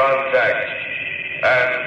contact and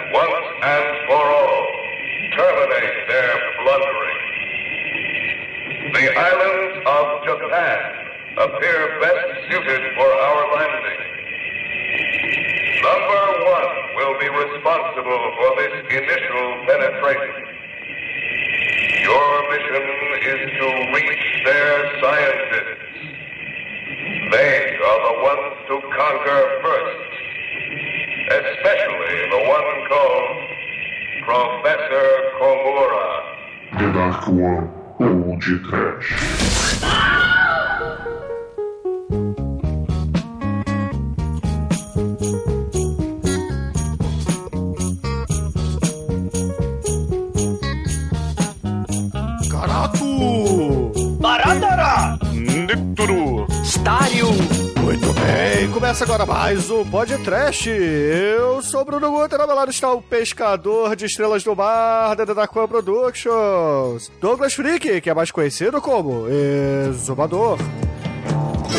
mais um Podcast. Eu sou o Bruno Guter, meu lado está o pescador de estrelas do mar da Daquan Productions, Douglas Freak, que é mais conhecido como Exumador.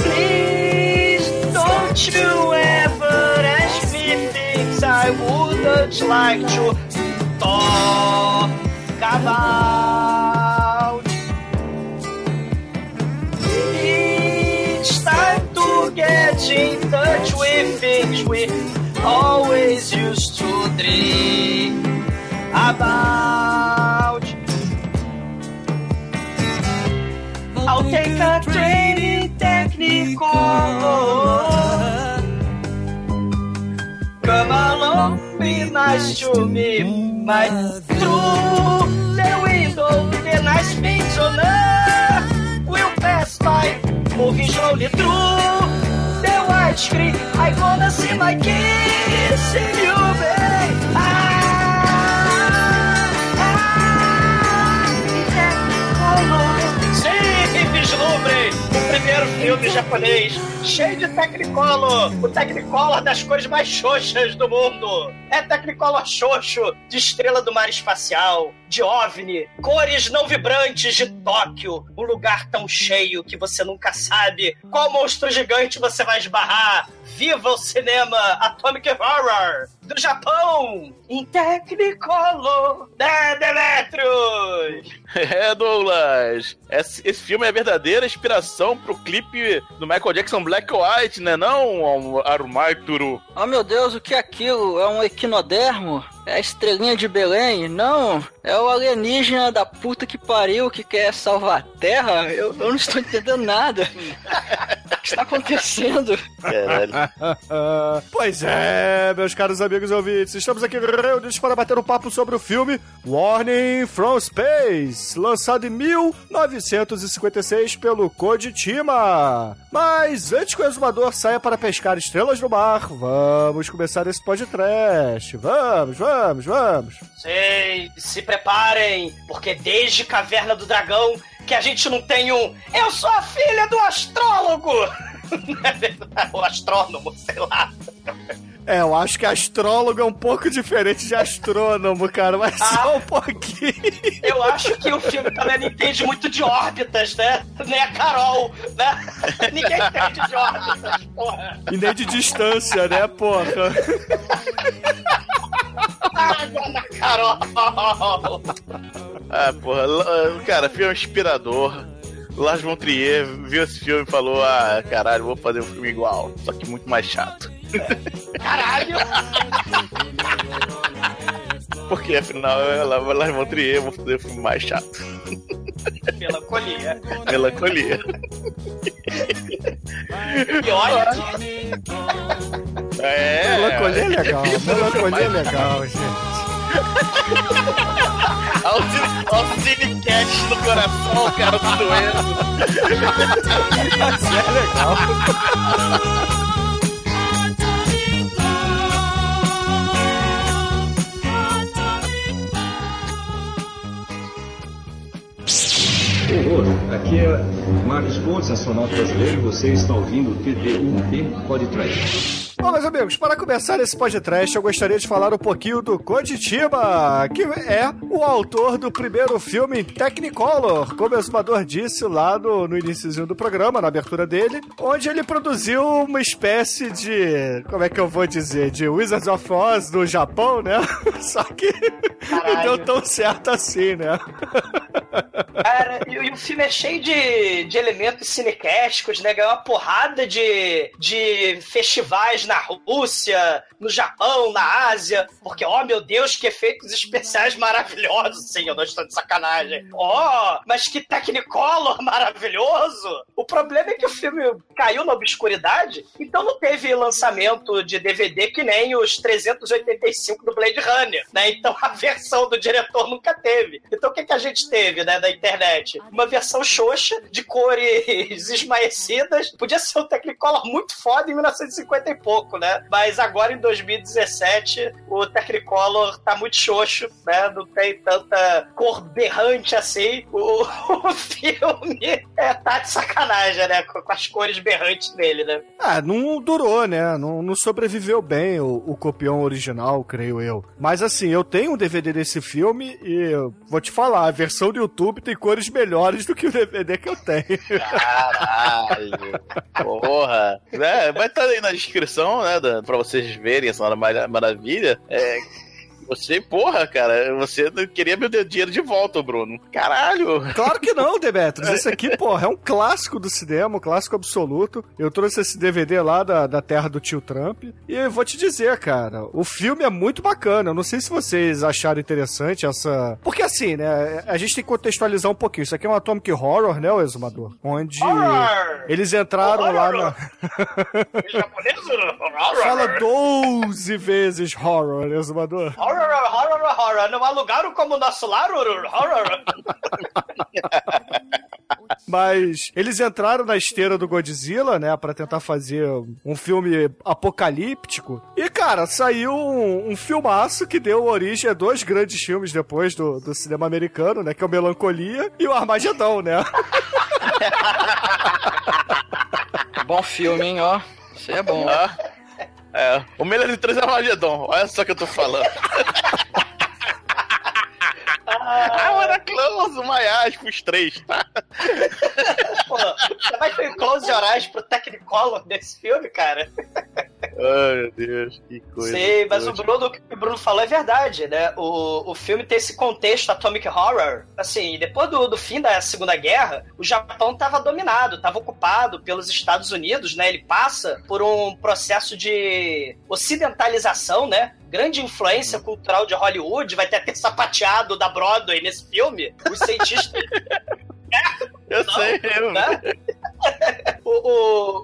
Please don't you ever ask me things I wouldn't like to talk about. In touch with things we always used to dream about. I'll take a training technical. Come along, be nice to me, my through the window, the nice things on earth will pass by, moving slowly through white screen. I gonna see my kids, see you, babe. Sim, vislumbre! O primeiro filme japonês, cheio de Technicolor, o Technicolor das cores mais xoxas do mundo. É Technicolor xoxo, de estrela do mar espacial, de OVNI, cores não vibrantes de Tóquio, um lugar tão cheio que você nunca sabe qual monstro gigante você vai esbarrar. Viva o cinema Atomic Horror do Japão em Technicolor da Demetrius. É, Douglas. Esse, esse filme é a verdadeira inspiração pro clipe do Michael Jackson Black White, né? Não, Arumaituru. Oh meu Deus, o que é aquilo? É um equinodermo? É a estrelinha de Belém? Não, é o alienígena da puta que pariu que quer salvar a Terra? Eu, eu não estou entendendo nada. o que está acontecendo? Caralho. pois é, meus caros amigos e ouvintes, estamos aqui reunidos para bater um papo sobre o filme Warning from Space, lançado em 1956 pelo Kojima. Mas antes que o exumador saia para pescar estrelas no mar, vamos começar esse podcast. Vamos, vamos, vamos. Sei, se preparem, porque desde Caverna do Dragão que a gente não tem um. Eu sou a filha do astrólogo! É? O astrônomo, sei lá. É, eu acho que astrólogo é um pouco diferente de astrônomo, cara, mas Ah. só um pouquinho. Eu acho que o filme também não entende muito de órbitas, né? Nem a Carol, né? Ninguém entende de órbitas, porra. E nem de distância, né, porra? Água na Carol! Ah, porra. la- Cara, filme inspirador. Lars von Trier viu esse filme e falou: Ah, caralho, vou fazer um filme igual, só que muito mais chato. Caralho! Porque afinal, é La- Lars von Trier, vou fazer um filme mais chato. Melancolia. Melancolia. E olha que É. Melancolia é legal, filme melancolia é legal, gente. Olha o o cinecast no coração, cara, se doendo. Mas é legal. Aqui é Marcos Pontes, astronauta brasileiro, e você está ouvindo o TD1P Podcast. Bom, meus amigos, para começar esse podcast, eu gostaria de falar um pouquinho do Kojima, que é o autor do primeiro filme Technicolor, como o exumador disse lá no, no iníciozinho do programa, na abertura dele, onde ele produziu uma espécie de, como é que eu vou dizer, de Wizards of Oz do Japão, né? Só que não deu tão certo assim, né? Cara, e, e o filme é cheio de, de elementos cinecásticos, né? Ganhou uma porrada de, de festivais na Rússia, no Japão, na Ásia. Porque, ó, meu Deus, que efeitos especiais maravilhosos. Sim, eu não estou de sacanagem. Ó, mas que Technicolor maravilhoso. O problema é que o filme caiu na obscuridade, então não teve lançamento de DVD que nem os 385 do Blade Runner, né? Então a versão do diretor nunca teve. Então o que, que a gente teve, né, da internet? Uma versão xoxa, de cores esmaecidas. Podia ser um Technicolor muito foda em 1950 e pouco, né? Mas agora em 2017 o Technicolor tá muito xoxo, né? Não tem tanta cor berrante assim. O, o filme é, tá de sacanagem, né? Com, com as cores berrantes dele, né? Ah, não durou, né? Não, não sobreviveu bem o, o copião original, creio eu. Mas assim, eu tenho um DVD desse filme e vou te falar, a versão do YouTube tem cores melhores do que o DVD que eu tenho. Caralho. Porra. É, vai estar aí na descrição, né? Da, pra vocês verem essa mara- maravilha. É. Você, porra, cara, você queria meu dinheiro de volta, Bruno. Caralho. Claro que não, Demetrius. Esse aqui, porra, é um clássico do cinema, um clássico absoluto. Eu trouxe esse DVD lá da, da terra do tio Trump. E eu vou te dizer, cara, o filme é muito bacana. Eu não sei se vocês acharam interessante essa. Porque assim, né? A gente tem que contextualizar um pouquinho. Isso aqui é um Atomic Horror, né, o Exumador? Onde. Horror! Eles entraram lá na. Em japonês? Fala 12 vezes horror, Exumador. Horror, horror, horror. Não alugaram como nosso lar, horror, horror. Mas eles entraram na esteira do Godzilla, né, Pra tentar fazer um filme apocalíptico. E, cara, saiu um, um filmaço que deu origem a dois grandes filmes depois do, do cinema americano, né, que é o Melancolia e o Armagedão, né? Bom filme, hein, ó. Isso é bom. Ah, é, o melhor de três é Armagedon. Olha só o que eu tô falando. Ah, era close, my eyes pros três, tá? Pô, você vai ter close orais pro Technicolor desse filme, cara? Ai, meu Deus, que coisa. Sim, mas o. Bruno, o que o Bruno falou é verdade, né? O, o filme tem esse contexto Atomic Horror. Assim, depois do, do fim da Segunda Guerra, o Japão estava dominado, estava ocupado pelos Estados Unidos, né? Ele passa por um processo de ocidentalização, né? Grande influência cultural de Hollywood, vai ter até sapateado da Broadway nesse filme. Os cientistas Eu sei, eu... né? O-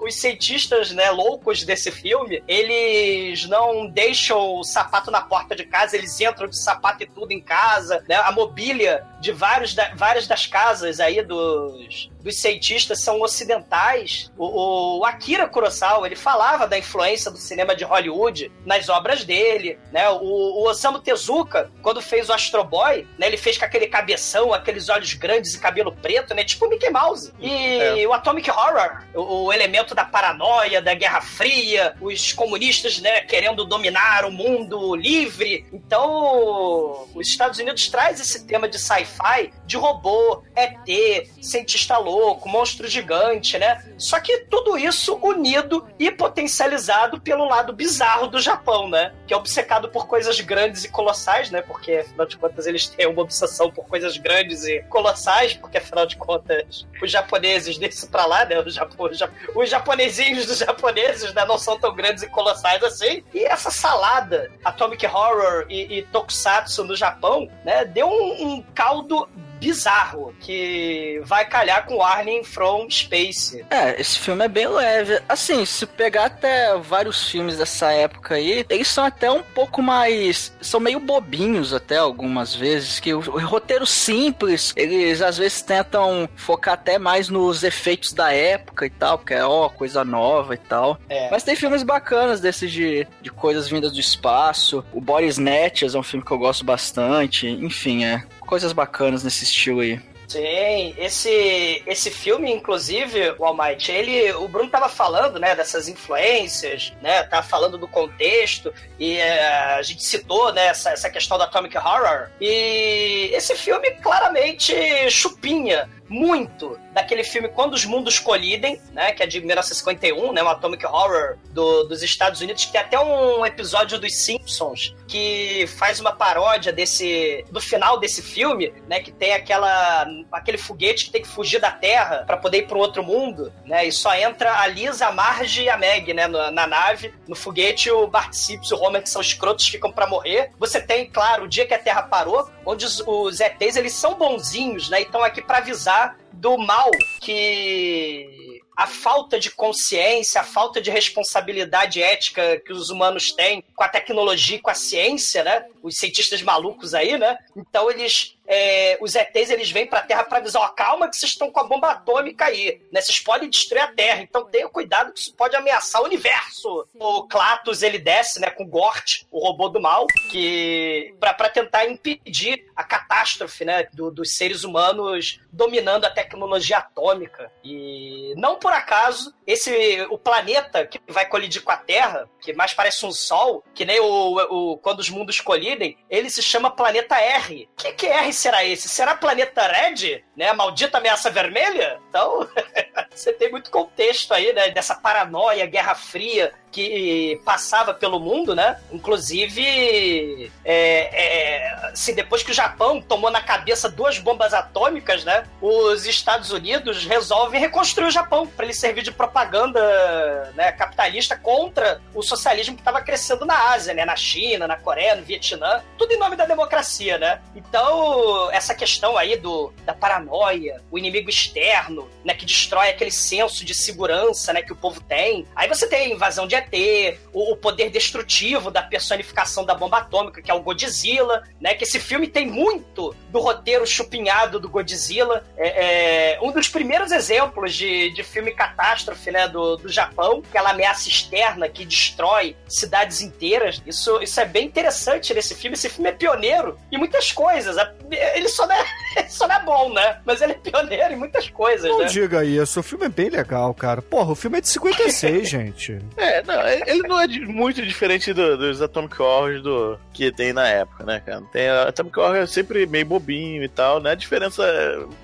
o- os cientistas, né, loucos desse filme, eles não deixam o sapato na porta de casa, eles entram de sapato e tudo em casa, né? A mobília de vários da- várias das casas aí dos, dos cientistas são ocidentais. O, o Akira Kurosawa, ele falava da influência do cinema de Hollywood nas obras dele, né? O, o Osamu Tezuka, quando fez o Astro Boy, né, ele fez com aquele cabeção, aqueles olhos grandes e cabelo preto, né? Tipo Mickey Mouse. E o Atomic Horror, o, o elemento da paranoia, da Guerra Fria, os comunistas, né, querendo dominar o mundo livre. Então, os Estados Unidos traz esse tema de sci-fi, de robô, ET, cientista louco, monstro gigante, né? Só que tudo isso unido e potencializado pelo lado bizarro do Japão, né? Que é obcecado por coisas grandes e colossais, né? Porque, afinal de contas, eles têm uma obsessão por coisas grandes e colossais, porque, afinal de contas, os japoneses desse pra lá, né? Os, japo- os ja- os japonesinhos dos japoneses, né? Não são tão grandes e colossais assim. E essa salada, Atomic Horror e, e Tokusatsu no Japão, né? Deu um, um caldo bizarro que vai calhar com Warning from Space. É, esse filme é bem leve. Assim, se pegar até vários filmes dessa época aí, eles são até um pouco mais. são meio bobinhos até algumas vezes. Que o, o roteiro simples, eles às vezes tentam focar até mais nos efeitos da época e tal, porque é ó, coisa nova e tal. É. Mas tem filmes bacanas desses de, de coisas vindas do espaço. O Body Snatchers é um filme que eu gosto bastante. Enfim, é. Coisas bacanas nesse estilo aí. Sim, esse, esse filme, inclusive, o Almighty, ele, o Bruno tava falando, né, dessas influências, né, tava falando do contexto, e é, a gente citou, né, essa, essa questão do Atomic Horror, e esse filme claramente chupinha muito daquele filme Quando os Mundos Colidem, né, que é de 1951, né, um Atomic Horror do, dos Estados Unidos, que tem até um episódio dos Simpsons que faz uma paródia desse do final desse filme, né, que tem aquela aquele foguete que tem que fugir da Terra para poder ir para outro mundo, né, e só entra a Lisa, a Marge e a Meg, né, na, na nave, no foguete o Bart Simpson o Homer que são escrotos ficam para morrer. Você tem, claro, o dia que a Terra parou, onde os, os ETs eles são bonzinhos, né, e estão aqui para avisar do mal que a falta de consciência, a falta de responsabilidade ética que os humanos têm com a tecnologia e com a ciência, né? Os cientistas malucos aí, né? Então eles é, os ETs eles vêm para a Terra para avisar, ó, calma que vocês estão com a bomba atômica aí, né? Vocês podem destruir a Terra, então tenha cuidado que isso pode ameaçar o universo. O Klatus ele desce, né, com Gort, o robô do mal, que para tentar impedir a catástrofe, né, do, dos seres humanos dominando a tecnologia atômica. E não por acaso esse o planeta que vai colidir com a Terra, que mais parece um Sol, que nem o, o quando os mundos colidem, ele se chama planeta R. O que, que é R será esse? Será planeta Red? Né? A maldita ameaça vermelha? Então, você tem muito contexto aí, né? Dessa paranoia, Guerra Fria, que passava pelo mundo, né? Inclusive, é, é, se depois que o Japão tomou na cabeça duas bombas atômicas, né? Os Estados Unidos resolvem reconstruir o Japão para ele servir de propaganda né, capitalista contra o socialismo que estava crescendo na Ásia, né? Na China, na Coreia, no Vietnã, tudo em nome da democracia, né? Então, essa questão aí do, da paranoia, o inimigo externo, né? Que destrói aquele senso de segurança, né? Que o povo tem. Aí você tem invasão de ter o, o, poder destrutivo da personificação da bomba atômica, que é o Godzilla, né? Que esse filme tem muito do roteiro chupinhado do Godzilla. É, é um dos primeiros exemplos de, de filme catástrofe, né? Do, do Japão, aquela ameaça externa que destrói cidades inteiras. Isso, isso é bem interessante nesse filme. Esse filme é pioneiro em muitas coisas. Ele só não é, só não é bom, né? Mas ele é pioneiro em muitas coisas, não né? diga isso. O filme é bem legal, cara. Porra, o filme é de 56, gente. É, não, ele não é muito diferente do, dos Atomic Horrors do, que tem na época, né, cara? Tem, Atomic Horror é sempre meio bobinho e tal, né? A diferença,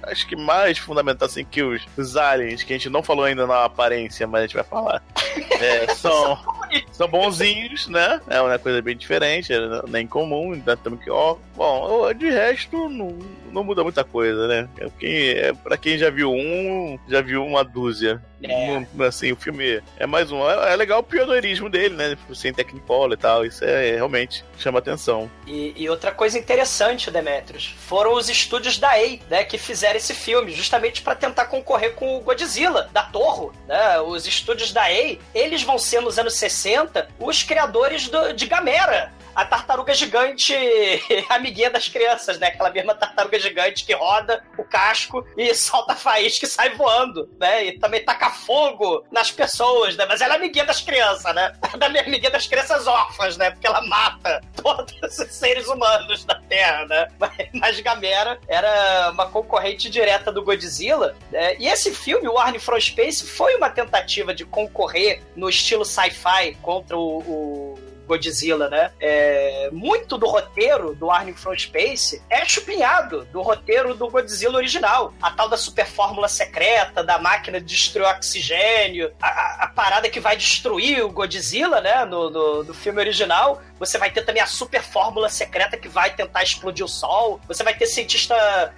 acho que mais fundamental, assim, que os, os aliens, que a gente não falou ainda na aparência, mas a gente vai falar, é, são, são bonzinhos, né? É uma coisa bem diferente, é nem comum da Atomic Horror. Bom, de resto, não, não muda muita coisa, né? É, quem, é, pra quem já viu um, já viu uma dúzia. É. assim, o filme é mais um. É, é legal o pioneirismo dele, né? Sem Technicolor e tal. Isso é, realmente chama atenção. E, e, outra coisa interessante, Demetrius, foram os estúdios da EI, né? Que fizeram esse filme, justamente para tentar concorrer com o Godzilla, da Torro, né? Os estúdios da EI, eles vão ser nos anos 60 os criadores do, de Gamera, a tartaruga gigante amiguinha das crianças, né? Aquela mesma tartaruga gigante que roda o casco e solta faísca e sai voando, né? E também taca fogo nas pessoas, né? Mas ela é amiguinha das crianças, né? Da minha amiguinha das crianças órfãs, né? Porque ela mata todos os seres humanos da Terra, né? Mas Gamera era uma concorrente direta do Godzilla. Né? E esse filme, Arne from Space, foi uma tentativa de concorrer no estilo sci-fi contra o, o Godzilla, né? É, muito do roteiro do Arnie from Space é chupinhado do roteiro do Godzilla original. A tal da super fórmula secreta, da máquina de destruir oxigênio, a, a, parada que vai destruir o Godzilla, né? No, no, no filme original. Você vai ter também a super fórmula secreta que vai tentar explodir o Sol. Você vai ter cientista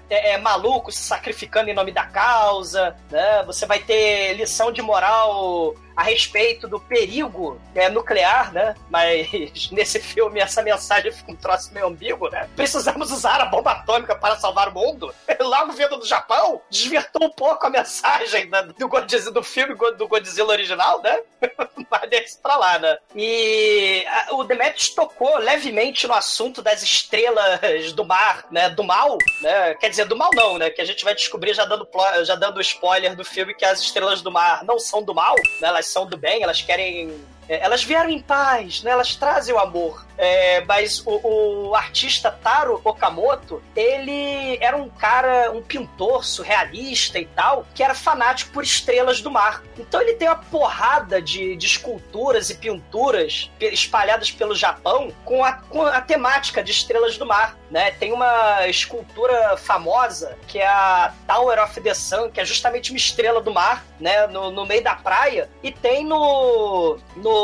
é, é, maluco se sacrificando em nome da causa, né? Você vai ter lição de moral a respeito do perigo é, nuclear, né? Mas nesse filme essa mensagem fica um troço meio ambíguo, né? Precisamos usar a bomba atômica para salvar o mundo. Logo vindo do Japão, desvirtou um pouco a mensagem do, Godzilla, do filme do Godzilla original, né? Mas deixa pra lá, né? E a, o Demetrius tocou levemente no assunto das estrelas do mar, né? Do mal, né? Quer dizer, do mal não, né? Que a gente vai descobrir já dando, já dando spoiler do filme que as estrelas do mar não são do mal, né? Elas são do bem, elas querem É, elas vieram em paz, né? Elas trazem o amor. É, mas o, o, artista Taro Okamoto, ele era um cara, um pintor surrealista e tal, que era fanático por estrelas do mar. Então ele tem uma porrada de, de esculturas e pinturas espalhadas pelo Japão com a, com a temática de estrelas do mar. Né? Tem uma escultura famosa que é a Tower of the Sun, que é justamente uma estrela do mar, né? No, no meio da praia. E tem no, no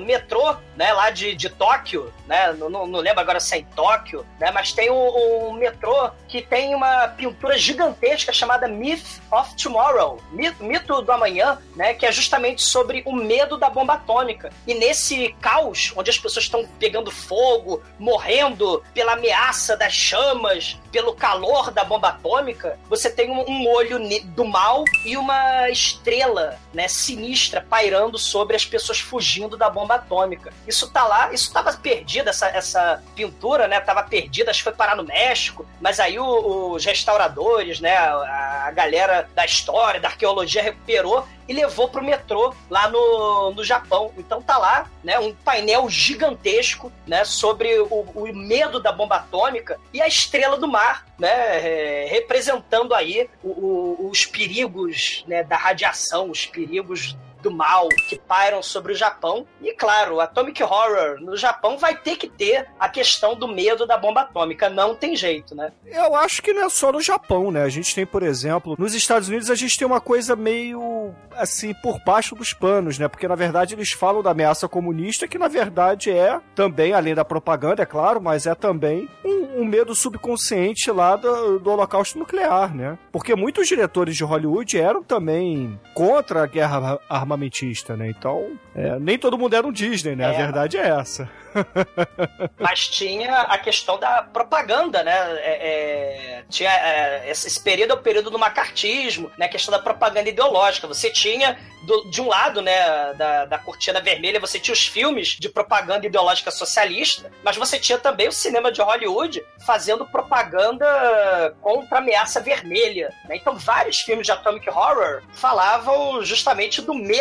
metrô, né? Lá de, de Tóquio, né? Não, não, lembro agora se é em Tóquio, né? Mas tem um, um, metrô que tem uma pintura gigantesca chamada Myth of Tomorrow, mito, mito do amanhã, né? Que é justamente sobre o medo da bomba atômica. E nesse caos, onde as pessoas estão pegando fogo, morrendo pela ameaça das chamas, pelo calor da bomba atômica, você tem um, um olho do mal e uma estrela, né, sinistra pairando sobre as pessoas fugindo da bomba atômica. Isso tá lá, isso tava perdido, essa, essa pintura, né, tava perdida, acho que foi parar no México, mas aí o, os restauradores, né, a, a galera da história, da arqueologia recuperou e levou pro metrô lá no, no Japão. Então tá lá, né, um painel gigantesco, né, sobre o, o medo da bomba atômica e a estrela do mar, né, é, representando aí o, o, os perigos, né, da radiação, os perigos do mal que pairam sobre o Japão. E claro, Atomic Horror no Japão vai ter que ter a questão do medo da bomba atômica. Não tem jeito, né? Eu acho que não é só no Japão, né? A gente tem, por exemplo, nos Estados Unidos a gente tem uma coisa meio assim por baixo dos panos, né? Porque na verdade eles falam da ameaça comunista, que na verdade é também, além da propaganda, é claro, mas é também um, um medo subconsciente lá do, do holocausto nuclear, né? Porque muitos diretores de Hollywood eram também contra a guerra armamentista, né? Então, é, nem todo mundo era um Disney, né? É. A verdade é essa. Mas tinha a questão da propaganda, né? É, é, tinha, é, esse período é o período do macartismo, né? A questão da propaganda ideológica. Você tinha, do, de um lado, né, da, da cortina vermelha, você tinha os filmes de propaganda ideológica socialista, mas você tinha também o cinema de Hollywood fazendo propaganda contra a ameaça vermelha. Né? Então, vários filmes de Atomic Horror falavam justamente do medo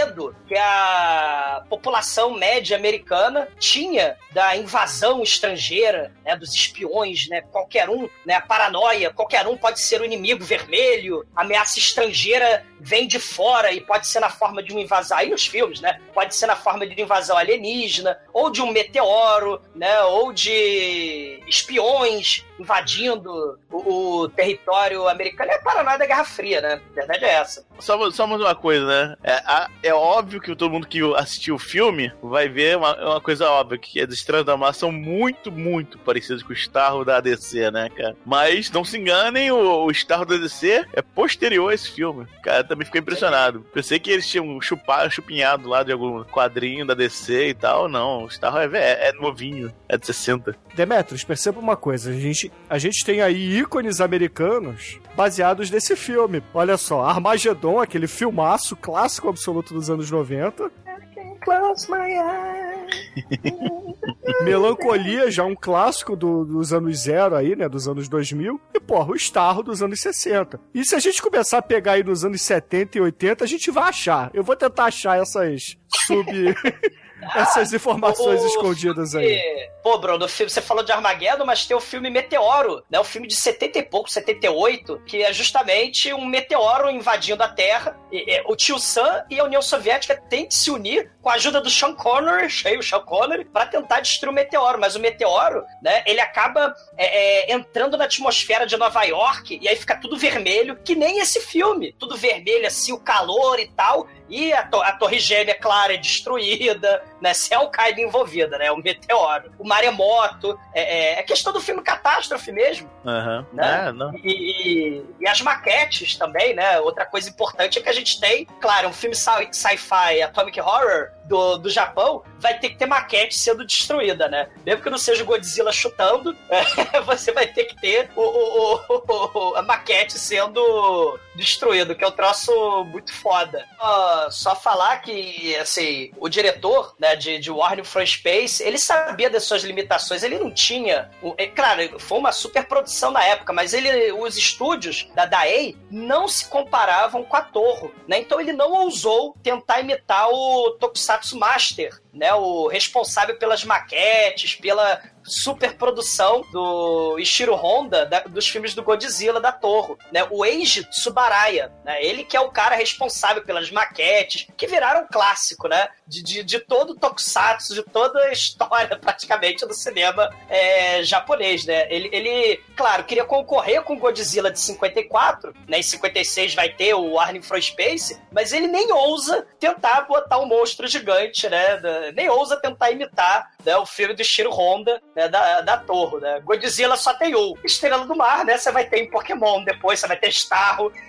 que a população média americana tinha da invasão estrangeira, né, dos espiões, né, qualquer um, né, a paranoia, qualquer um pode ser o inimigo vermelho, ameaça estrangeira vem de fora e pode ser na forma de uma invasão, aí nos filmes, né, pode ser na forma de uma invasão alienígena, ou de um meteoro, né, ou de espiões invadindo o, o território americano. É paranoia da Guerra Fria, né, a verdade é essa. Só, só mais uma coisa, né, é, é óbvio que todo mundo que assistiu o filme vai ver uma, uma coisa óbvia, que as Estrelas da Mar são muito, muito parecidas com o Starro da DC, né, cara? Mas não se enganem, o, o Starro da DC é posterior a esse filme. Cara, também fiquei impressionado. Pensei que eles tinham chupado, chupinhado lá de algum quadrinho da DC e tal. Não, o Starro é, é, é novinho, é de 60. Demetrius, perceba uma coisa. A gente, a gente tem aí ícones americanos baseados nesse filme. Olha só, Armagedon, aquele filmaço clássico absoluto dos anos 90. Close my eyes. Melancolia, já um clássico do, dos anos zero aí, né? Dos anos 2000. E, porra, o Starro dos anos 60. E se a gente começar a pegar aí nos anos 70 e 80, a gente vai achar. Eu vou tentar achar essas sub... essas informações o, escondidas aí. Pô, Bruno, filme, você falou de Armageddon, mas tem o filme Meteoro, né? O filme de 70 e pouco, 78, que é justamente um meteoro invadindo a Terra. E, e, o Tio Sam e a União Soviética têm de se unir com a ajuda do Sean Connery, cheio o Sean Connery, para tentar destruir o meteoro. Mas o meteoro, né, ele acaba é, é, entrando na atmosfera de Nova York e aí fica tudo vermelho, que nem esse filme. Tudo vermelho, assim, o calor e tal. E a, to a Torre Gêmea, claro, é destruída, né? Se é o Kaido envolvida, né? O meteoro, o maremoto. É, é, é questão do filme catástrofe mesmo. Uhum. Né? É, e, e, e, as maquetes também, né? Outra coisa importante é que a gente tem, claro, um filme sci-fi, Atomic Horror, do, do Japão, vai ter que ter maquete sendo destruída, né? Mesmo que não seja o Godzilla chutando, você vai ter que ter o, o, o, a maquete sendo destruído, que é um troço muito foda. Uh, só falar que, assim, o diretor né, de, de Warner from Space, ele sabia das suas limitações, ele não tinha... É, claro, foi uma super produção na época, mas ele, os estúdios da Daei não se comparavam com a Torre, né? Então ele não ousou tentar imitar o Tokusatsu Master, né, o responsável pelas maquetes, pela superprodução do Ishiro Honda da, dos filmes do Godzilla da Torre, né? O Eiji Tsubaraya, né? Ele que é o cara responsável pelas maquetes, que viraram um clássico, né? De, de, de todo o tokusatsu, de toda a história praticamente do cinema é, japonês, né? Ele, ele, claro, queria concorrer com o Godzilla de 54, né? Em 56 vai ter o Arnim from Space, mas ele nem ousa tentar botar um monstro gigante, né? Nem ousa tentar imitar né, o filme do Shiro Honda, né, da, da Torre, né? Godzilla só tem um. Estrela do Mar, né? Você vai ter em Pokémon depois, você vai ter Starro.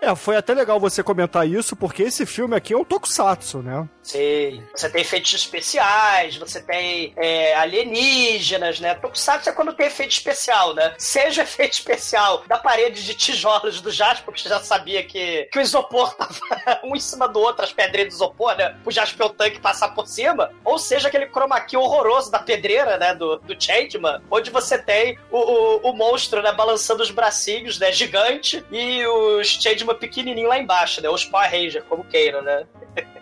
É, foi até legal você comentar isso, porque esse filme aqui é um tokusatsu, né? Sim. Você tem efeitos especiais, você tem é, alienígenas, né? Tokusatsu é quando tem efeito especial, né? Seja efeito especial da parede de tijolos do Jasper, você já sabia que, que o isopor tava um em cima do outro, as pedreiras do isopor, né? O Jasper o tanque passar por cima. Ou seja, aquele chroma key horroroso da pedreira, né? Do, do Changeman, onde você tem o, o, o monstro, né? Balançando os bracinhos, né? Gigante, e os Changeman pequenininho lá embaixo, né? Os Power Ranger, como queira, né?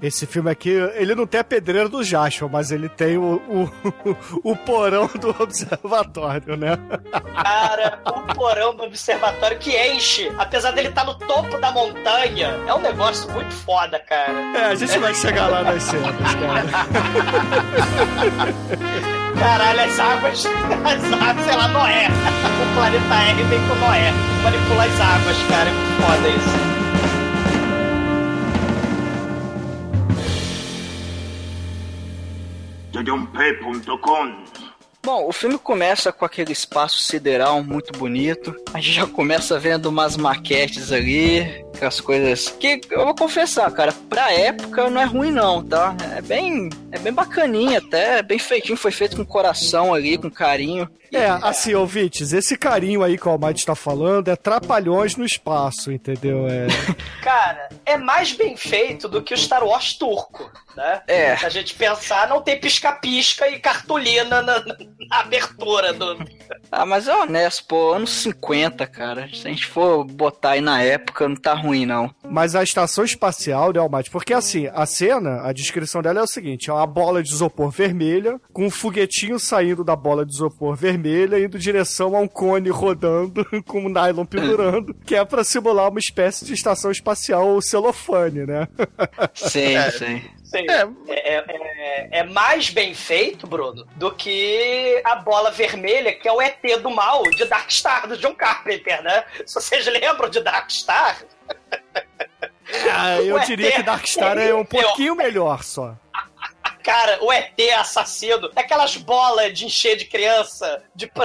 Esse filme aqui, ele não tem a pedreira do Jasper, mas ele tem o, o, o porão do observatório, né? Cara, o porão do observatório que enche, apesar dele estar no topo da montanha, é um negócio muito foda, cara. É, a gente vai chegar lá nas cenas, cara. Caralho, as águas, as águas, sei lá, Noé. O planeta R vem com Noé. Manipular as águas, cara, é muito foda isso. Bom, o filme começa com aquele espaço sideral muito bonito. A gente já começa vendo umas maquetes ali, aquelas coisas que eu vou confessar, cara, pra época não é ruim não, tá? É bem, é bem bacaninha até, é bem feitinho, foi feito com coração ali, com carinho. É, assim, ouvintes, esse carinho aí que o Almighty tá falando é trapalhões no espaço, entendeu? É... Cara, é mais bem feito do que o Star Wars turco, né? É. Se a gente pensar, não tem pisca-pisca e cartolina na, na abertura do... Ah, mas é honesto, pô, anos 50, cara. Se a gente for botar aí na época, não tá ruim, não. Mas a estação espacial, né, Almighty? Porque assim, a cena, a descrição dela é o seguinte: é uma bola de isopor vermelha, com um foguetinho saindo da bola de isopor vermelha, indo em direção a um cone rodando, com um nylon pendurando, que é pra simular uma espécie de estação espacial celofane, né? Sim, sim. Sim. É, é, é, é, mais bem feito, Bruno, do que a bola vermelha, que é o ET do mal de Darkstar, do John Carpenter, né? Se vocês lembram de Darkstar. Ah, eu diria que Darkstar é um pouquinho melhor só. Cara, o ET assassino, aquelas bolas de encher de criança, de.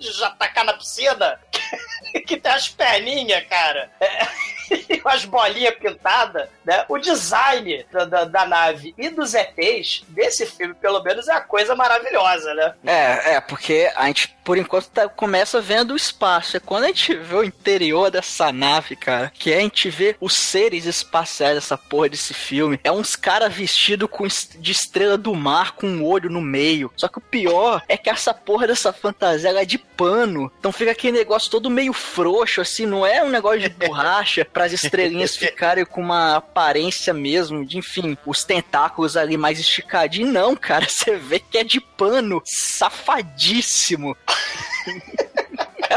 já tacar na piscina, que tem as perninhas, cara. É as bolinhas pintadas, né? O design da, da, da, nave e dos ETs desse filme, pelo menos, é a coisa maravilhosa, né? É, é, porque a gente, por enquanto, tá, começa vendo o espaço. É quando a gente vê o interior dessa nave, cara, que a gente vê os seres espaciais dessa porra desse filme. É uns caras vestidos de estrela do mar com um olho no meio. Só que o pior é que essa porra dessa fantasia é de pano. Então fica aquele negócio todo meio frouxo, assim, não é um negócio de borracha para as estrelinhas ficarem com uma aparência mesmo de, enfim, os tentáculos ali mais esticadinhos. Não, cara, você vê que é de pano, safadíssimo.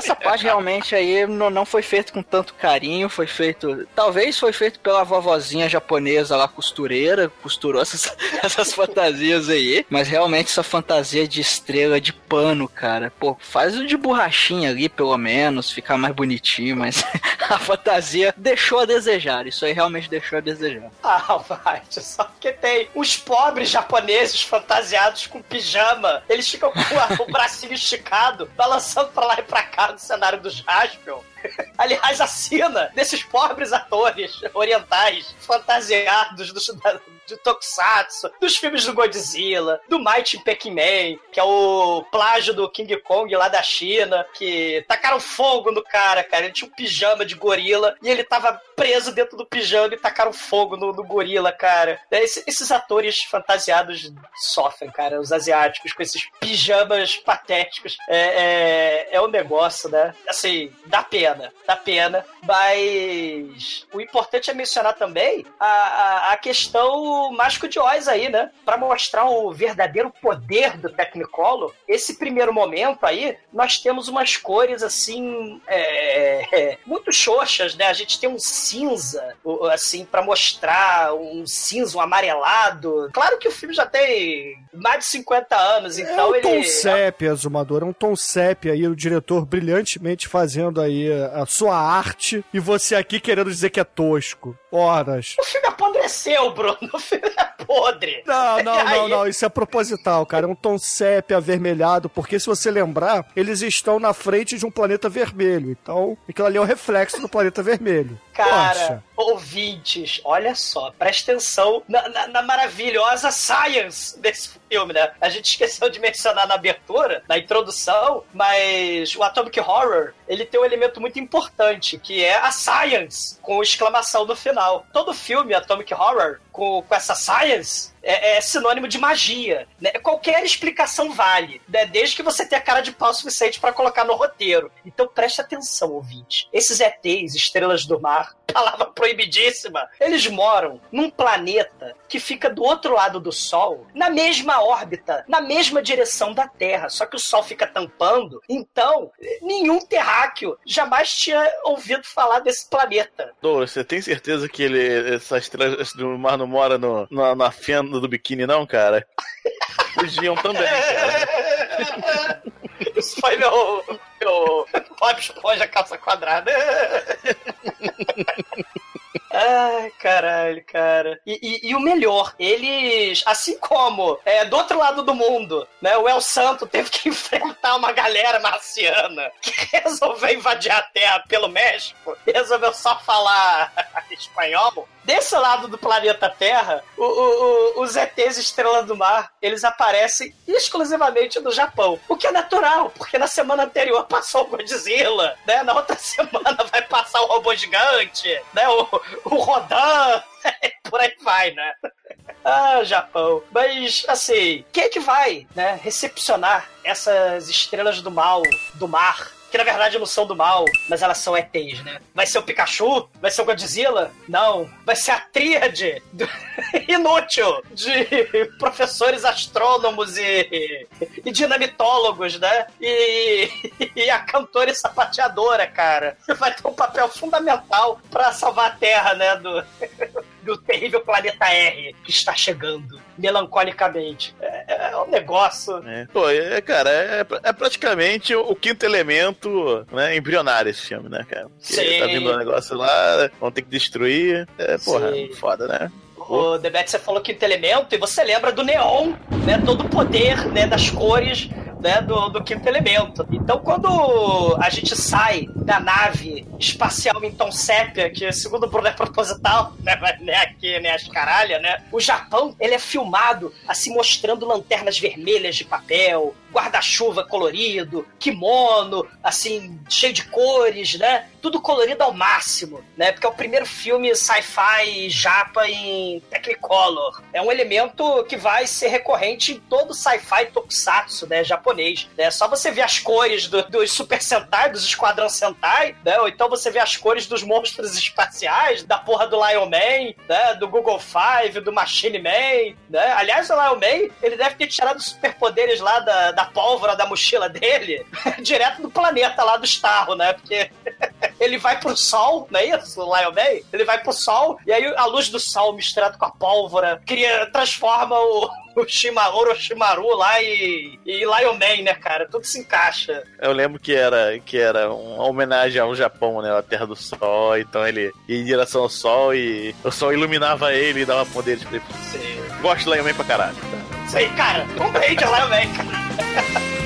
Essa parte realmente aí não, não foi feito com tanto carinho, foi feito. Talvez foi feito pela vovozinha japonesa lá, costureira, costurou essas, essas fantasias aí. Mas realmente essa fantasia de estrela de pano, cara. Pô, faz o de borrachinha ali, pelo menos, ficar mais bonitinho, mas a fantasia deixou a desejar. Isso aí realmente deixou a desejar. Ah, vai, só que tem os pobres japoneses fantasiados com pijama. Eles ficam com o bracinho esticado, balançando pra lá e pra cá do cenário do Jaspion. Aliás, a cena desses pobres atores orientais fantasiados do, de Tokusatsu, dos filmes do Godzilla, do Mighty Pac-Man, que é o plágio do King Kong lá da China, que tacaram fogo no cara, cara. Ele tinha um pijama de gorila e ele tava preso dentro do pijama e tacaram fogo no, no gorila, cara. Esse, esses atores fantasiados sofrem, cara. Os asiáticos com esses pijamas patéticos. É, é, é um negócio, né? Assim, dá pena. Da pena. Mas o importante é mencionar também a, a, a questão mais curiosa aí, né? Para mostrar o verdadeiro poder do Technicolor, esse primeiro momento aí, nós temos umas cores assim, é, é, muito xoxas, né? A gente tem um cinza, assim, para mostrar um cinza, um amarelado. Claro que o filme já tem mais de 50 anos, então é um ele. tom sépia, Zumador, é um tom sépia aí, o diretor brilhantemente fazendo aí a sua arte e você aqui querendo dizer que é tosco. Horas. O filme apodreceu, Bruno. O filme é podre. Não, não, não, não. Isso é proposital, cara. É um tom sépia avermelhado, porque se você lembrar, eles estão na frente de um planeta vermelho. Então, aquilo ali é o reflexo do planeta vermelho. Cara, Poxa. Ouvintes, olha só, presta atenção na, na- na maravilhosa science desse filme, né? A gente esqueceu de mencionar na abertura, na introdução, mas o Atomic Horror, ele tem um elemento muito importante, que é a science, com exclamação no final. Todo filme Atomic Horror, com, com essa science, é, é sinônimo de magia. Né? Qualquer explicação vale, né? desde que você tenha cara de pau suficiente para colocar no roteiro. Então preste atenção, ouvinte. Esses ETs, estrelas do mar, palavra proibidíssima, eles moram num planeta que fica do outro lado do Sol, na mesma órbita, na mesma direção da Terra, só que o Sol fica tampando. Então, nenhum terráqueo jamais tinha ouvido falar desse planeta. Douglas, você tem certeza que ele, essa estrela do mar não mora no, na, na fenda do biquíni, não, cara? Fugiam também, cara. Isso foi meu, meu Bob Esponja calça quadrada. Ai, caralho, cara. E, e- e o melhor, eles, assim como é, do outro lado do mundo, né, o El Santo teve que enfrentar uma galera marciana que resolveu invadir a Terra pelo México e resolveu só falar espanhol. Desse lado do planeta Terra, o- o- o- os ETs Estrela do Mar, eles aparecem exclusivamente no Japão. O que é natural, porque na semana anterior passou o Godzilla, né? Na outra semana vai passar o robô gigante, né? O, o Rodan, por aí vai, né? Ah, Japão. Mas, assim, quem é que vai, né, recepcionar essas estrelas do mal, do mar? Que na verdade não são do mal, mas elas são ETs, né? Vai ser o Pikachu? Vai ser o Godzilla? Não. Vai ser a tríade do- inútil de professores astrônomos e, e dinamitólogos, né? E, e a cantora e sapateadora, cara. Vai ter um papel fundamental pra salvar a Terra, né? Do, do terrível planeta R que está chegando melancolicamente. É, é um negócio. É. Pô, é, cara, é, é praticamente o quinto elemento né, embrionário esse filme, né, cara? Porque Sim. Tá vindo um negócio lá, vão ter que destruir. É, porra, Sim. foda, né? O Demet, você falou quinto elemento e você lembra do neon, né? Todo o poder né, das cores né, do, do quinto elemento. Então, quando a gente sai da nave espacial em tom sépia, que segundo o Bruno é proposital, né, mas não é aqui, né, as caralhas, né? O Japão, ele é filmado assim, mostrando lanternas vermelhas de papel, guarda-chuva colorido, kimono, assim, cheio de cores, né? Tudo colorido ao máximo, né? Porque é o primeiro filme sci-fi japa em Technicolor. É um elemento que vai ser recorrente em todo sci-fi tokusatsu, né? Japonês. Né? Só você ver as cores do- dos Super Sentai, dos Esquadrão Sentai, né? Ou então você vê as cores dos monstros espaciais, da porra do Lion Man, né? Do Google Five, do Machine Man, né? Aliás, o Lion Man, ele deve ter tirado os superpoderes lá da, da pólvora da mochila dele, direto do planeta lá do Starro, né? Porque ele vai pro sol, não é isso? O Lion Man? Ele vai pro sol, e aí a luz do sol misturada com a pólvora cria, transforma o, o Shimaru, Orochimaru lá e, e Lion Man, né, cara? Tudo se encaixa. Eu lembro que era, que era uma homenagem ao Japão, né? A Terra do Sol. Então ele ia em direção ao Sol e o Sol iluminava ele e dava poderes pra ele. Sim. Gosto de Lion Man pra caralho. Tá? Isso aí, cara. Um ao Lion Man, cara.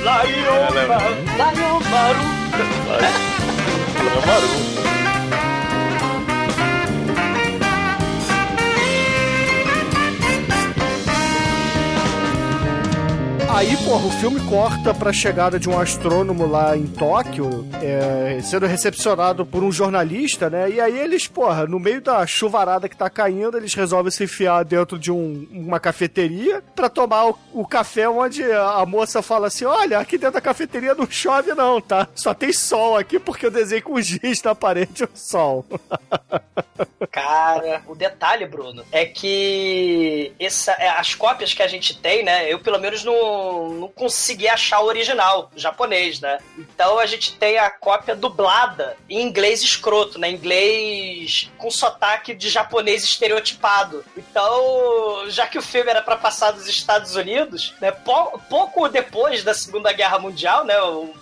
Lion Man, Lion Maru. Maru. Aí porra, o filme corta pra chegada de um astrônomo lá em Tóquio, é, sendo recepcionado por um jornalista, né? E aí eles, porra, no meio da chuvarada que tá caindo, eles resolvem se enfiar dentro de um- uma cafeteria pra tomar o, o café onde a, moça fala assim: olha, aqui dentro da cafeteria não chove, não, tá? Só tem sol aqui porque eu desenhei com giz na parede o sol. Cara, o detalhe, Bruno, é que essa, é, as cópias que a gente tem, né? Eu pelo menos não, não consegui achar o original japonês, né? Então a gente tem a cópia dublada em inglês escroto, né? Inglês com sotaque de japonês estereotipado. Então, já que o filme era pra passar dos Estados Unidos, né? pou- pouco depois da Segunda Guerra Mundial, né?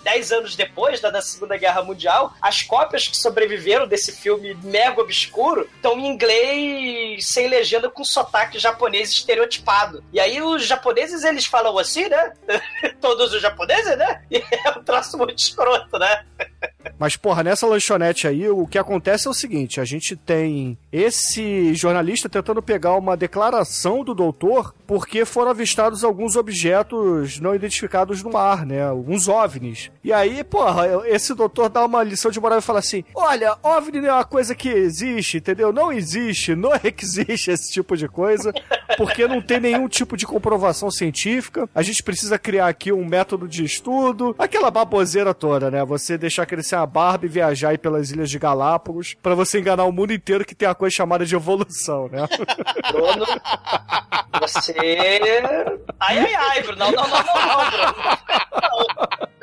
Dez anos depois da Segunda Guerra Mundial, as cópias que sobreviveram desse filme mega obscuro estão em inglês sem legenda com sotaque japonês estereotipado. E aí os japoneses eles falam assim, né? Todos os japoneses, né? E é um traço muito escroto, né? Mas, porra, nessa lanchonete aí, o que acontece é o seguinte: a gente tem esse jornalista tentando pegar uma declaração do doutor porque foram avistados alguns objetos não identificados no mar, né? Alguns OVNIs. E aí, porra, esse doutor dá uma lição de moral e fala assim: olha, OVNI não é uma coisa que existe, entendeu? Não existe, não existe esse tipo de coisa, porque não tem nenhum tipo de comprovação científica. A gente precisa criar aqui um método de estudo, aquela baboseira toda, né? Você deixar crescer uma barba e viajar aí pelas ilhas de Galápagos pra você enganar o mundo inteiro que tem uma coisa chamada de evolução, né? Bruno, você. Ai, ai, ai, Bruno. Não, não, não, não, não, Bruno.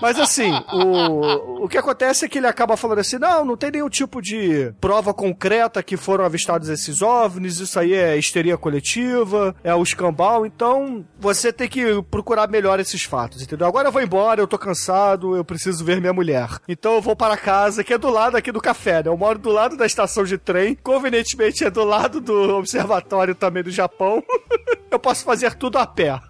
Mas assim, o, o que acontece é que ele acaba falando assim: não, não tem nenhum tipo de prova concreta que foram avistados esses OVNIs, isso aí é histeria coletiva, é o escambau, então você tem que procurar melhor esses fatos, entendeu? Agora eu vou embora, eu tô cansado, eu preciso ver minha mulher. Então eu vou para casa, que é do lado aqui do café, né? Eu moro do lado da estação de trem, convenientemente é do lado do observatório também do Japão. eu posso fazer tudo a pé.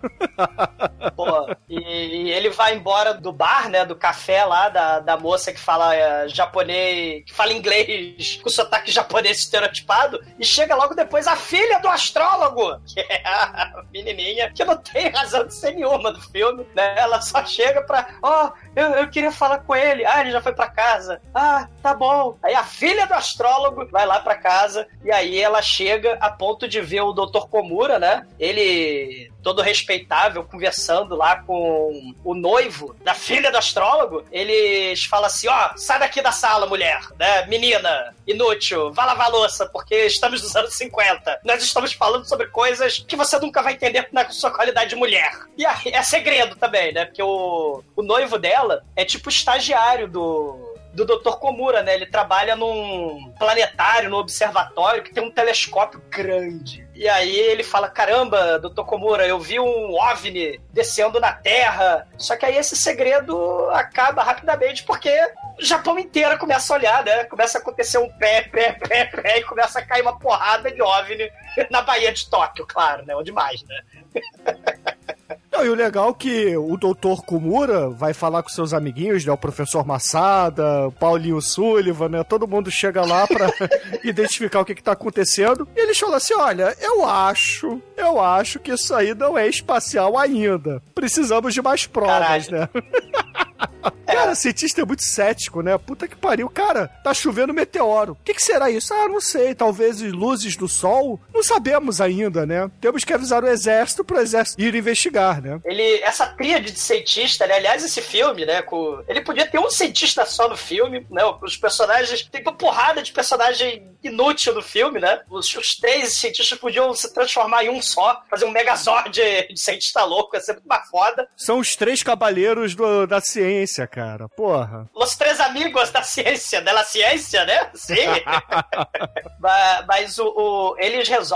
Pô, e, e ele vai embora do bar, né? Do café lá, da, da moça que fala é, japonês, que fala inglês com sotaque japonês estereotipado, e chega logo depois a filha do astrólogo, que é a menininha, que não tem razão de ser nenhuma do filme, né? Ela só chega pra, ó, eu, eu queria falar com ele. Ah, ele já foi pra casa. Ah, tá bom. Aí a filha do astrólogo vai lá pra casa, e aí ela chega a ponto de ver o Dr. Komura, né? Ele todo respeitável, conversando lá com o noivo da filha do astrólogo, eles falam assim: ó, sai daqui da sala, mulher, né? Menina, inútil, vá lavar louça, porque estamos nos anos 50. Nós estamos falando sobre coisas que você nunca vai entender na sua qualidade de mulher. E é segredo também, né? Porque o, o noivo dela é tipo estagiário do do Dr. Komura, né? Ele trabalha num planetário, num observatório que tem um telescópio grande. E aí ele fala: caramba, Dr. Komura, eu vi um OVNI descendo na Terra. Só que aí esse segredo acaba rapidamente porque o Japão inteiro começa a olhar, né? Começa a acontecer um pé, pé, pé, pé, e começa a cair uma porrada de OVNI na Baía de Tóquio, claro, né? Onde mais, né? Não, e o legal é que o doutor Kumura vai falar com seus amiguinhos, né? O professor Massada, o Paulinho Sullivan, né? Todo mundo chega lá pra identificar o que, que tá acontecendo. E eles falam assim: olha, eu acho, eu acho que isso aí não é espacial ainda. Precisamos de mais provas, Caralho. né? Cara, cientista é muito cético, né? Puta que pariu. Cara, tá chovendo meteoro. O que, que será isso? Ah, não sei. Talvez luzes do sol? Sabemos ainda, né? Temos que avisar o exército pro exército ir investigar, né? Ele, essa tríade de cientista, né? Aliás, esse filme, né? Com, ele podia ter um cientista só no filme, né? Os personagens. Tem uma porrada de personagem inútil no filme, né? Os, os três cientistas podiam se transformar em um só, fazer um megazord de, de cientista louco, ia ser muito mais foda. São os três cavaleiros do- da ciência, cara. Porra. Os três amigos da ciência, da ciência, né? Sim. mas mas o, o- eles resolvem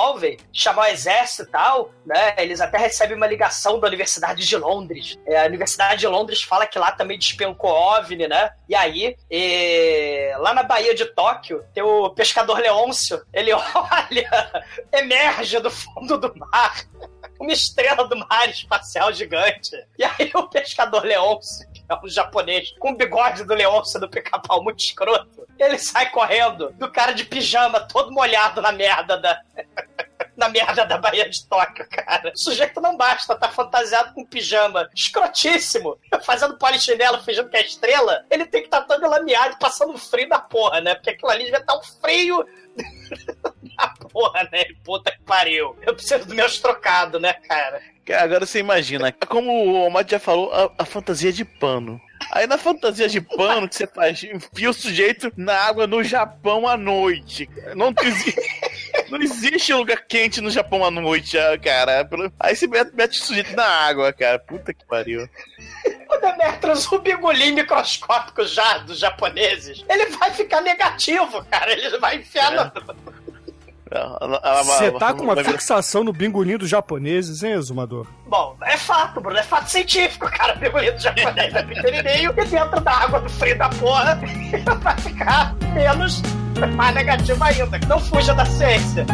chamar o exército e tal, né? Eles até recebem uma ligação da Universidade de Londres. É, a Universidade de Londres fala que lá também despencou OVNI, né? E aí, é, lá na Baía de Tóquio, tem o pescador Leôncio. Ele olha, emerge do fundo do mar uma estrela do mar espacial gigante. E aí o pescador Leôncio, é um japonês, com o bigode do Leôncio do pica-pau muito escroto, ele sai correndo do cara de pijama, todo molhado na merda da, na merda da Bahia de Tóquio, cara. O sujeito não basta, tá fantasiado com pijama escrotíssimo, fazendo polichinelo, fingindo que é estrela. Ele tem que estar tá todo lameado, passando frio da porra, né? Porque aquilo ali devia estar tá um frio da porra, né? Puta que pariu. Eu preciso dos meus trocados, né, cara? Agora você imagina, como o Omar já falou, a, a fantasia de pano. Aí na fantasia de pano que você faz, enfia o sujeito na água no Japão à noite. Não existe, não existe lugar quente no Japão à noite, ah, cara. Aí você mete, mete o sujeito na água, cara. Puta que pariu. O Demetrius, o bigolim microscópico já dos japoneses, ele vai ficar negativo, cara. Ele vai enfiar é. no você tá com uma fixação no bingolinho dos japoneses, hein, Exumador? Bom, é fato, Bruno, é fato científico, cara. O bingolinho do japonês é pequenininho e dentro da água do frio da porra vai ficar menos, mais negativo ainda. Não fuja da ciência.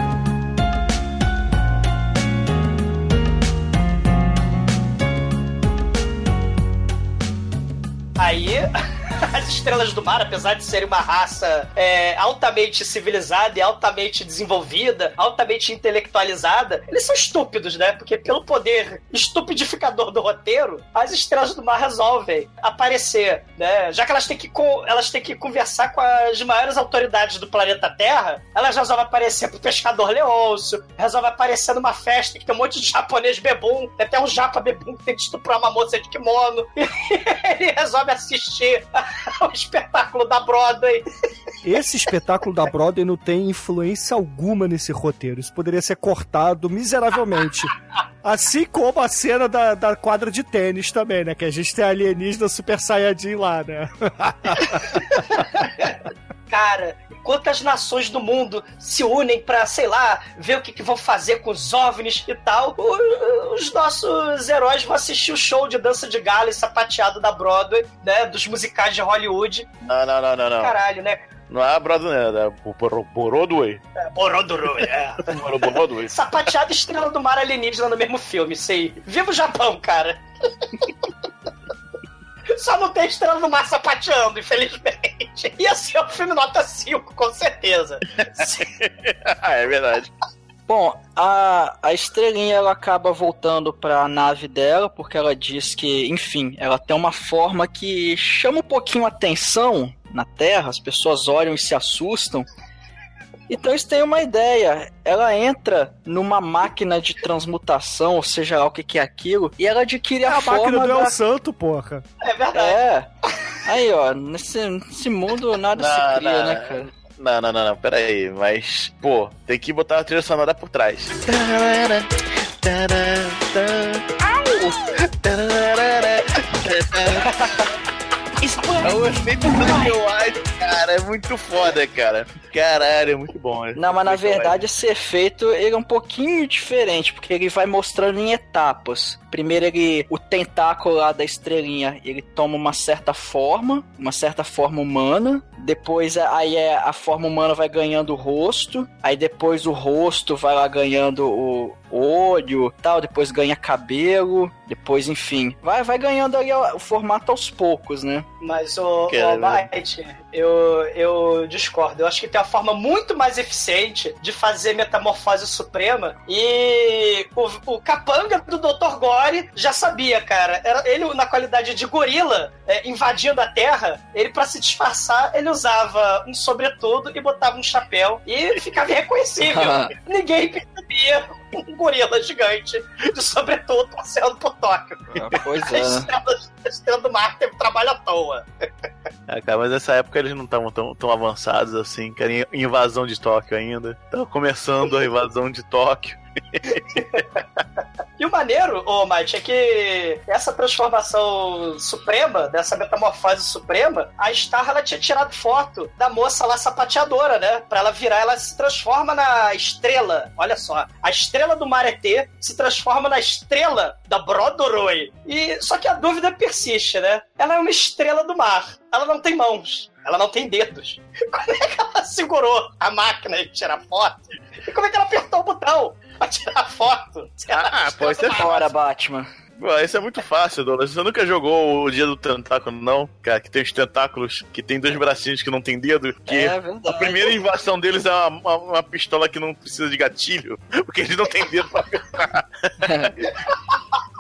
Aí as estrelas do mar, apesar de serem uma raça é, altamente civilizada e altamente desenvolvida, altamente intelectualizada, eles são estúpidos, né? Porque pelo poder estupidificador do roteiro, as estrelas do mar resolvem aparecer, né? Já que elas têm que, elas têm que conversar com as maiores autoridades do planeta Terra, elas resolvem aparecer pro pescador Leôncio, resolvem aparecer numa festa que tem um monte de japonês bebum, até um japa bebum que tem que estuprar uma moça de kimono, e ele resolve assistir o espetáculo da Broadway. Esse espetáculo da Broadway não tem influência alguma nesse roteiro. Isso poderia ser cortado miseravelmente. Assim como a cena da, da quadra de tênis também, né? Que a gente tem alienígena Super Saiyajin lá, né? Cara, quantas nações do mundo se unem para, sei lá, ver o que, que, vão fazer com os OVNIs e tal. O, os nossos heróis vão assistir o show de dança de gala e sapateado da Broadway, né? Dos musicais de Hollywood. Não, não, não, não. não. Caralho, né? Não é a Broadway, né? É o Borodway. É, Borodway, é. Borodway. Sapateado Estrela do Mar Alienígena no mesmo filme, sei. Viva o Japão, cara! Só não tem estrela no mar sapateando, infelizmente. Ia ser um filme nota 5, com certeza. é verdade. Bom, a, a estrelinha ela acaba voltando para a nave dela porque ela diz que, enfim, ela tem uma forma que chama um pouquinho a atenção na Terra, as pessoas olham e se assustam. Então eles têm uma ideia. Ela entra numa máquina de transmutação, ou seja lá o que, que é aquilo, e ela adquire é a, a forma. máquina do da... El Santo, porra. É verdade. É. Aí, ó, nesse, nesse mundo nada não, se cria, não, né, cara? Não, não, não, não, pera aí, mas, pô, tem que botar a trilha sonora por trás. Eu gostei do White, cara. É muito foda, cara. Caralho, é muito bom. Não, mas na verdade esse efeito ele é um pouquinho diferente, porque ele vai mostrando em etapas. Primeiro ele, o tentáculo lá da estrelinha, ele toma uma certa forma, uma certa forma humana. Depois aí é, a forma humana vai ganhando o rosto. Aí depois o rosto vai lá ganhando o olho, tal. Depois ganha cabelo. Depois, enfim, vai, vai ganhando ali o formato aos poucos, né? Mas o, que, o Byte, eu, eu discordo. Eu acho que tem uma forma muito mais eficiente de fazer metamorfose suprema. E o, o capanga do Dr. Gore já sabia, cara. Era ele, na qualidade de gorila, é, invadindo a Terra, ele, para se disfarçar, ele usava um sobretudo e botava um chapéu e ficava irreconhecível. Ninguém percebia um gorila gigante de sobretudo passeando por Tóquio. Ah, pois é. A estrela do mar teve trabalho à toa. É, cara, mas nessa época eles não estavam tão, tão avançados assim, que era invasão de Tóquio ainda. Tava começando a invasão de Tóquio. E o maneiro, ô oh, Mike, é que essa transformação suprema, dessa metamorfose suprema, a Star ela tinha tirado foto da moça lá sapateadora, né? Pra ela virar, ela se transforma na estrela. Olha só, a estrela do Maretê se transforma na estrela da Brodoroi. E só que a dúvida persiste, né? Ela é uma estrela do mar. Ela não tem mãos. Ela não tem dedos. Como é que ela segurou a máquina e tirar foto? E como é que ela apertou o botão? Pra tirar foto. Ah, pode ser fora, Batman. Pô, isso é muito fácil, Douglas. Você nunca jogou o Dia do Tentáculo, não? Cara, que tem os tentáculos, que tem dois bracinhos que não tem dedo. Que É a verdade. primeira invasão deles é uma, uma- uma pistola que não precisa de gatilho, porque eles não têm dedo pra apertar.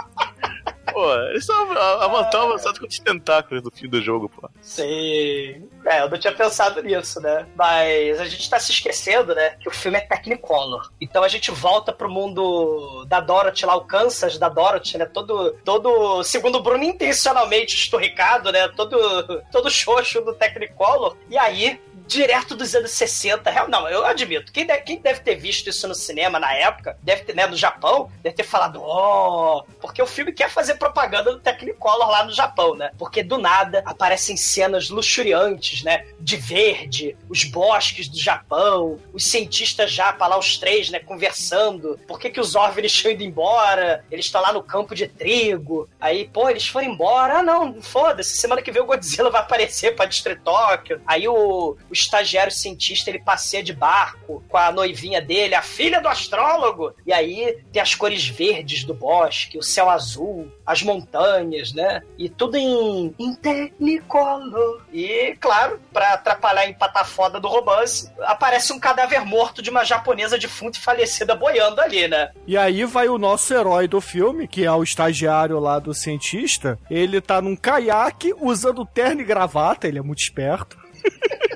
Pô, eles são a- a- tão avançados quanto os tentáculos do fim do jogo, pô. Sim. É, eu não tinha pensado nisso, né? Mas a gente tá se esquecendo, né? Que o filme é Technicolor. Então a gente volta pro mundo da Dorothy lá, o Kansas da Dorothy, né? Todo, todo segundo o Bruno, intencionalmente esturricado, né? Todo, todo xoxo do Technicolor. E aí, direto dos anos 60. Real, não, eu admito. Quem deve, quem deve ter visto isso no cinema na época, deve ter, né, no Japão, deve ter falado, ó, porque o filme quer fazer propaganda do Technicolor lá no Japão, né? Porque do nada aparecem cenas luxuriantes, né? De verde, os bosques do Japão, os cientistas japa lá, os três, né, conversando. Por que, que os OVNIs estão indo embora? Eles estão lá no campo de trigo. Aí, pô, eles foram embora. Ah, não, foda-se. Semana que vem o Godzilla vai aparecer pra destruir Tóquio. Aí o, o estagiário cientista, ele passeia de barco com a noivinha dele, a filha do astrólogo. E aí tem as cores verdes do bosque, o céu azul, as montanhas, né? E tudo em, em Technicolor. E, claro, pra atrapalhar a empatar foda do romance, aparece um cadáver morto de uma japonesa defunta e falecida boiando ali, né? E aí vai o nosso herói do filme, que é o estagiário lá do cientista. Ele tá num caiaque usando terno e gravata, ele é muito esperto.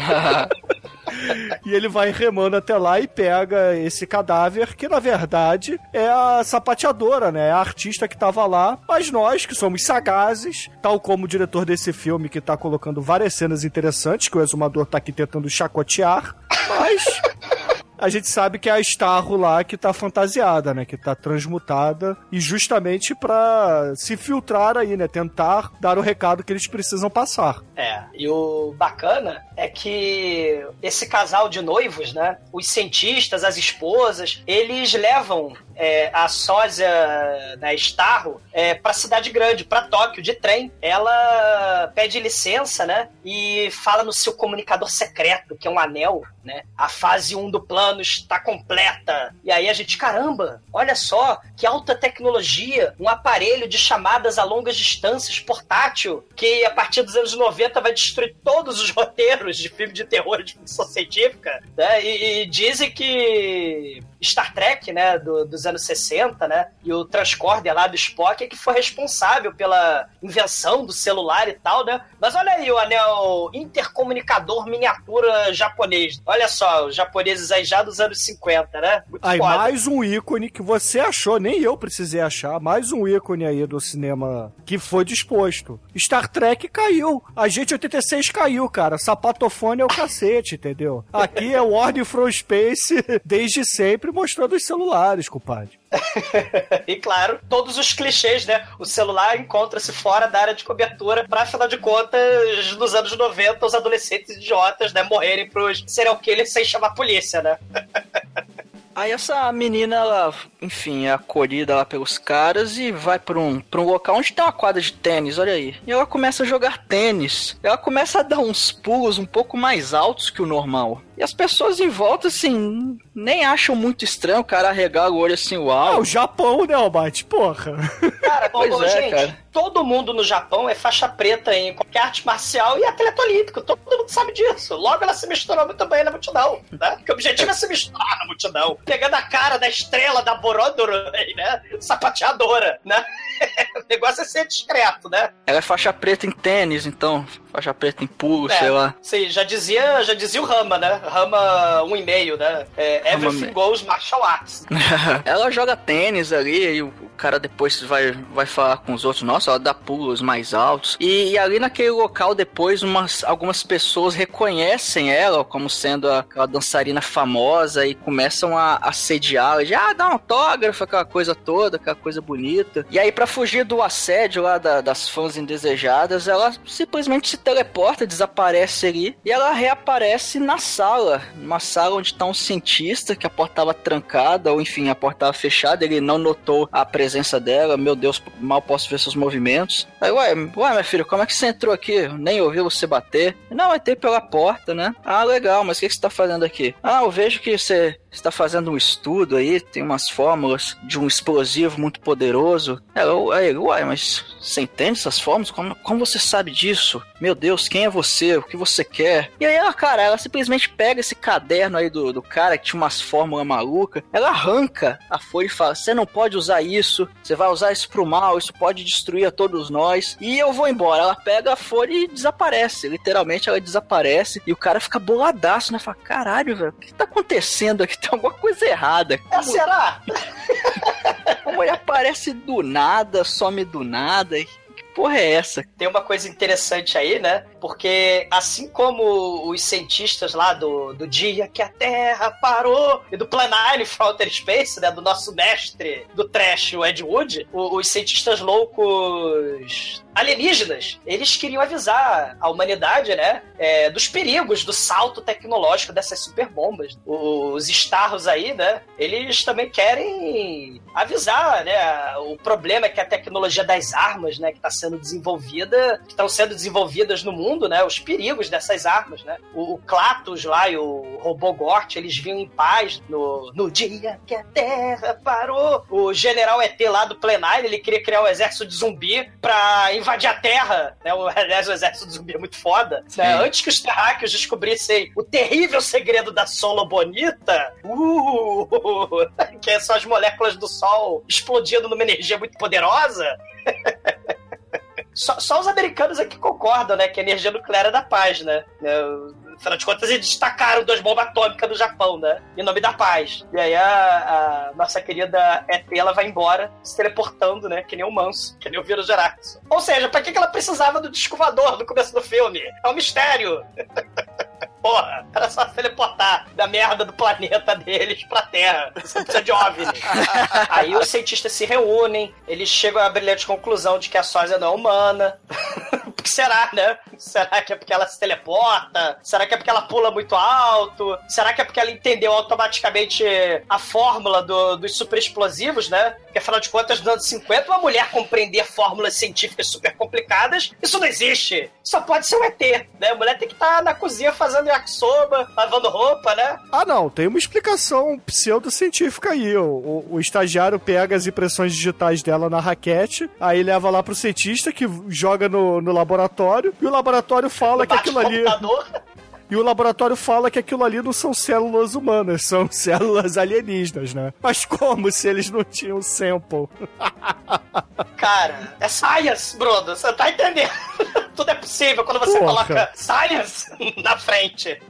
E ele vai remando até lá e pega esse cadáver, que na verdade é a sapateadora, né? É a artista que tava lá. Mas nós, que somos sagazes, tal como o diretor desse filme, que tá colocando várias cenas interessantes, que o exumador tá aqui tentando chacotear, mas. A gente sabe que é a Starro lá que tá fantasiada, né? Que tá transmutada e justamente pra se filtrar aí, né? Tentar dar o recado que eles precisam passar. É, e o bacana é que esse casal de noivos, né? Os cientistas, as esposas, eles levam é, a sósia né, Starro é, pra cidade grande, pra Tóquio, de trem. Ela pede licença, né? E fala no seu comunicador secreto, que é um anel, né? A fase 1 do plano está completa. E aí a gente, caramba, olha só que alta tecnologia, um aparelho de chamadas a longas distâncias portátil, que a partir dos anos 90 vai destruir todos os roteiros de filme de terror de ficção científica, né? E, e dizem que Star Trek, né, do- dos anos 60, né, e o Transcorder lá do Spock é que foi responsável pela invenção do celular e tal, né? Mas olha aí o anel intercomunicador miniatura japonês. Olha só, os japoneses aí já dos anos 50, né? Muito Aí, foda. mais um ícone que você achou, nem eu precisei achar, mais um ícone aí do cinema que foi disposto. Star Trek caiu. A gente 86 caiu, cara. Sapatofone é o cacete, entendeu? Aqui é Warning from Space desde sempre mostrando os celulares, compadre. E claro, todos os clichês, né? O celular encontra-se fora da área de cobertura pra, afinal de contas, nos anos 90, os adolescentes idiotas, né, morrerem pros serial killers sem chamar a polícia, né? Aí essa menina, ela, enfim, é acolhida lá pelos caras e vai pra um, pra um local onde tem uma quadra de tênis, olha aí. E ela começa a jogar tênis. Ela começa a dar uns pulos um pouco mais altos que o normal. E as pessoas em volta, assim, nem acham muito estranho o cara arregar o olho assim, uau. o Japão, né, Albate? Porra. Cara, Pois ô, é, gente, cara. todo mundo no Japão é faixa preta em qualquer arte marcial e atleta olímpico. Todo mundo sabe disso. Logo ela se misturou muito bem na multidão, né? Porque o objetivo é se misturar na multidão. Pegando a cara da estrela da Borodoro, né? Sapateadora, né? o negócio é ser discreto, né? Ela é faixa preta em tênis, então. Faixa preta em pulo, É, sei lá. Sim, já dizia, já dizia o Rama, né? Rama 1,5, né? É, Rama everything me- goes martial arts. ela joga tênis ali e o cara depois vai, vai falar com os outros. Nossa, ela dá pulos mais altos. E, e ali naquele local, depois, umas, algumas pessoas reconhecem ela como sendo a- aquela dançarina famosa e começam a assediá-la. De, ah, dá um autógrafo, aquela coisa toda, aquela coisa bonita. E aí, pra fugir do assédio lá da- das fãs indesejadas, ela simplesmente se teleporta, desaparece ali e ela reaparece na sala. Uma sala onde tá um cientista que a porta tava trancada, ou enfim, a porta tava fechada, ele não notou a presença dela. Meu Deus, mal posso ver seus movimentos. Aí, ué, ué, minha filha, como é que você entrou aqui? Nem ouvi você bater. Não, entrei pela porta, né? Ah, legal, mas o que que você tá fazendo aqui? Ah, eu vejo que você você tá fazendo um estudo aí, tem umas fórmulas de um explosivo muito poderoso. Ela, aí, uai, mas você entende essas fórmulas? Como, como você sabe disso? Meu Deus, quem é você? O que você quer? E aí ela, cara, ela simplesmente pega esse caderno aí do, do cara que tinha umas fórmulas malucas, ela arranca a folha e fala: Você não pode usar isso, você vai usar isso pro mal, isso pode destruir a todos nós. E eu vou embora. Ela pega a folha e desaparece. Literalmente ela desaparece. E o cara fica boladaço, né? Fala: Caralho, velho, o que tá acontecendo aqui? Tem alguma coisa errada. É, será? A mulher aparece do nada, some do nada. Que porra é essa? Tem uma coisa interessante aí, né? Porque assim como os cientistas lá do, do dia que a Terra parou e do Plan 9 from Outer Space, né? Do nosso mestre do trash, o Ed Wood, o- os cientistas loucos alienígenas, eles queriam avisar a humanidade, né? é, dos perigos do salto tecnológico dessas super bombas. Os Starros aí, né? Eles também querem avisar, né? O problema é que a tecnologia das armas, né? Que está sendo desenvolvida, que estão sendo desenvolvidas no mundo, né? Os perigos dessas armas, né? O, o Klatus lá e o robô Gort, eles vinham em paz no, no dia que a Terra parou. O general ET lá do plenário, ele queria criar um exército de zumbi pra invadir a Terra, né? O, aliás, o exército de zumbi é muito foda. Né? Antes que os terráqueos descobrissem o terrível segredo da Solo Bonita, uh, que são as moléculas do Sol explodindo numa energia muito poderosa, só, só os americanos aqui concordam, né? Que a energia nuclear é da paz, né? É, Afinal de contas, eles destacaram duas bombas atômicas do Japão, né? Em nome da paz. E aí a, a nossa querida ET, ela vai embora, se teleportando, né? Que nem o Manso, que nem o Vírus Geraxo. Ou seja, que que ela precisava do descovador no começo do filme? É um mistério. Porra, era só teleportar da merda do planeta deles pra Terra. Você não precisa de OVNI. Aí os cientistas se reúnem, eles chegam à brilhante conclusão de que a sósia não é humana. Por que será, né? Será que é porque ela se teleporta? Será que é porque ela pula muito alto? Será que é porque ela entendeu automaticamente a fórmula do- dos super explosivos, né? Porque afinal de contas, nos anos 50, uma mulher compreender fórmulas científicas super complicadas, isso não existe. Só pode ser um ET, né? A mulher tem que estar na cozinha fazendo yakisoba, lavando roupa, né? Ah, não, tem uma explicação pseudocientífica aí. O, o- o estagiário pega as impressões digitais dela na raquete, aí leva lá pro cientista que joga no, no laboratório, e o laboratório fala que aquilo ali. computador. E o laboratório fala que aquilo ali não são células humanas, são células alienígenas, né? Mas como se eles não tinham sample? Cara, é science, Bruno. Você tá entendendo? Tudo é possível quando você Porra. coloca science na frente.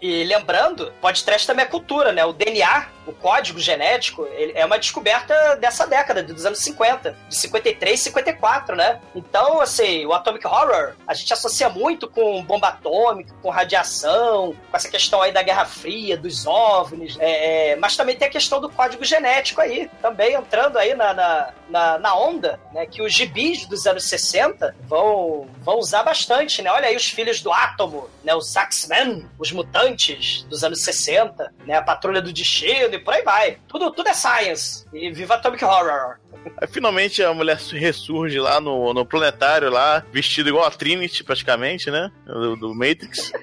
E lembrando, podcast também é cultura, né? O DNA, o código genético, é uma descoberta dessa década, dos anos 50, de 53 e 54, né? Então, assim, o Atomic Horror, a gente associa muito com bomba atômica, com radiação, com essa questão aí da Guerra Fria, dos OVNIs, é, é, mas também tem a questão do código genético aí, também entrando aí na, na, na, na onda, né? Que os gibis dos anos 60 vão, vão usar bastante, né? Olha aí os filhos do átomo, né? Os X-Men, os mutantes dos anos 60, né? A Patrulha do Destino e por aí vai. Tudo, tudo é science. E viva Atomic Horror. Aí finalmente a mulher ressurge lá no, no planetário, lá, vestido igual a Trinity, praticamente, né? Do, do Matrix.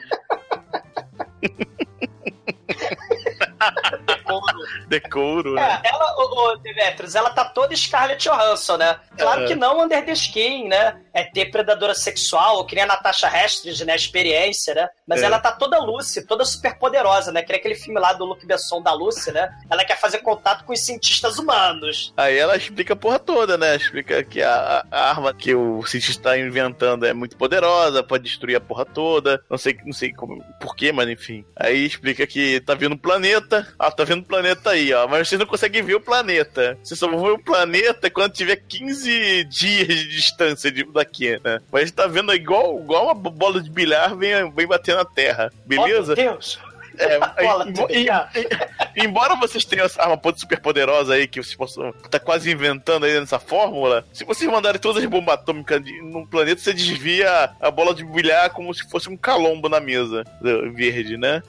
Decouro, né? É, ela, o, o Demetrius, ela tá toda Scarlett Johansson, né? Claro É. que não under the skin, né? É ter predadora sexual, que nem a Natasha Hastings, né? Experiência, né? Mas É. ela tá toda Lucy, toda super poderosa, né? Que nem aquele filme lá do Luke Besson da Lucy, né? Ela quer fazer contato com os cientistas humanos. Aí ela explica a porra toda, né? Explica que a, a arma que o cientista tá inventando é muito poderosa, pode destruir a porra toda. Não sei, não sei como, porquê, mas enfim. Aí explica que tá vendo um planeta. Ah, tá vendo um planeta aí, ó. Mas vocês não conseguem ver o planeta. Vocês só vão ver o planeta quando tiver 15 dias de distância de, daqui, né? Mas tá vendo igual, igual uma bola de bilhar vem, vem bater na Terra. Beleza? Oh, meu Deus! É, Bola de em- bilhar. em- embora vocês tenham essa arma super poderosa aí que vocês possam tá quase inventando aí nessa fórmula, se vocês mandarem todas as bombas atômicas de- num planeta, você desvia a bola de bilhar como se fosse um calombo na mesa eh, verde, né?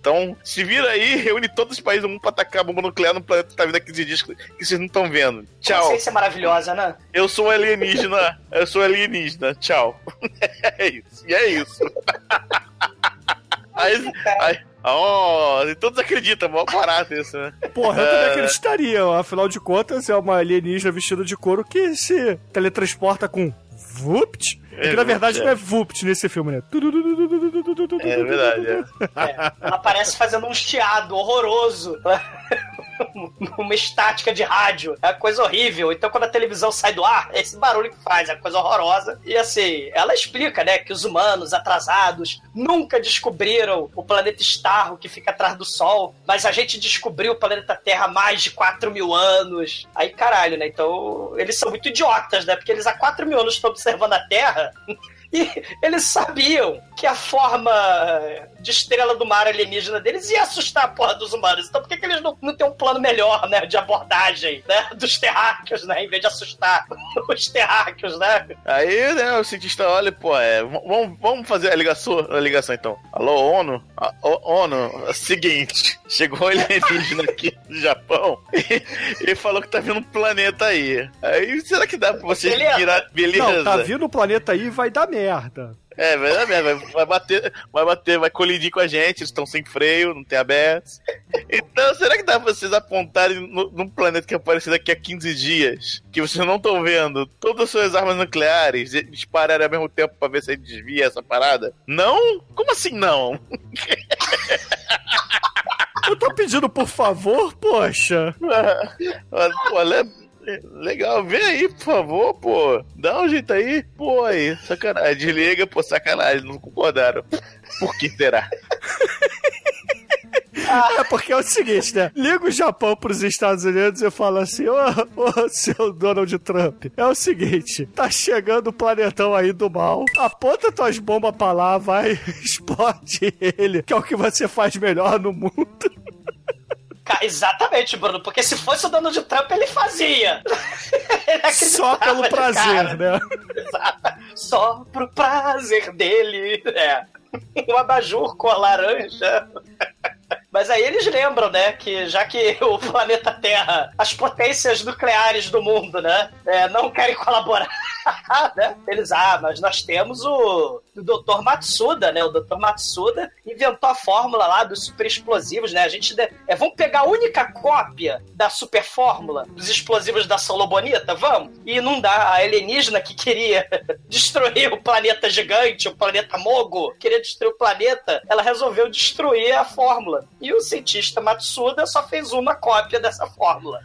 Então, se vira aí, reúne todos os países do mundo pra atacar a bomba nuclear no planeta que tá vindo há 15 dias que vocês não estão vendo. Tchau. Ciência maravilhosa, né? Eu sou alienígena. Eu sou alienígena. Tchau. É isso. E é isso. Aí, aí, Oh, e todos acreditam, mó barato isso, né? Porra, eu também É. acreditaria. Afinal de contas, é uma alienígena vestida de couro que se teletransporta com Vupt. É que na verdade não é Vupt nesse filme, né? É verdade, é. É, ela aparece fazendo um chiado horroroso. Uma estática de rádio. É uma coisa horrível. Então, quando a televisão sai do ar, é esse barulho que faz, é uma coisa horrorosa. E assim, ela explica, né, que os humanos atrasados nunca descobriram o planeta Starro que fica atrás do Sol, mas a gente descobriu o planeta Terra há mais de 4 mil anos. Aí, caralho, né? Então, eles são muito idiotas, né? Porque eles há 4 mil anos estão observando a Terra. E eles sabiam que a forma de estrela do mar alienígena deles ia assustar a porra dos humanos. Então por que, que eles não, não têm um plano melhor, né? De abordagem, né? Dos terráqueos, né? Em vez de assustar os terráqueos, né? Aí, né, o cientista olha, pô, é, vamos, vamos fazer a ligação, a ligação então. Alô, ONU? Ah, ô, ONU, é o seguinte, chegou ele alienígena aqui do Japão e ele falou que tá vindo um planeta aí. Aí, será que dá pra vocês Beleza. virar... Beleza. Não, tá vindo o planeta aí e vai dar merda. É, vai dar merda, vai, bater, vai bater, vai colidir com a gente, eles estão sem freio, não tem abertos. Então, será que dá pra vocês apontarem no- num planeta que aparecer daqui a 15 dias, que vocês não estão vendo, todas as suas armas nucleares dispararem ao mesmo tempo pra ver se a gente desvia essa parada? Não? Como assim não? Eu tô pedindo por favor, poxa. le- legal, vem aí, por favor, pô. Dá um jeito aí. Pô, aí, sacanagem. Desliga, pô, sacanagem, não concordaram. Por que será? É porque é o seguinte, né? Liga o Japão pros Estados Unidos e fala assim: Ô, ô, seu Donald Trump, é o seguinte, tá chegando o planetão aí do mal, aponta tuas bombas pra lá, vai, explode ele, que é o que você faz melhor no mundo. Exatamente, Bruno, porque se fosse o Donald Trump, ele fazia. Ele Só pelo de prazer, né? Exato. Só pro prazer dele. É. Um abajur com a laranja. Mas aí eles lembram, né, que já que o planeta Terra, as potências nucleares do mundo, né, é, não querem colaborar, né, eles, ah, mas nós temos o, o Dr. Matsuda, né, o Dr. Matsuda inventou a fórmula lá dos super explosivos, né, a gente, é, vamos pegar a única cópia da super fórmula dos explosivos da Solobonita, vamos? E não dá, a alienígena que queria destruir o planeta gigante, o planeta Mogo, queria destruir o planeta, ela resolveu destruir a fórmula. E o cientista Matsuda só fez uma cópia dessa fórmula.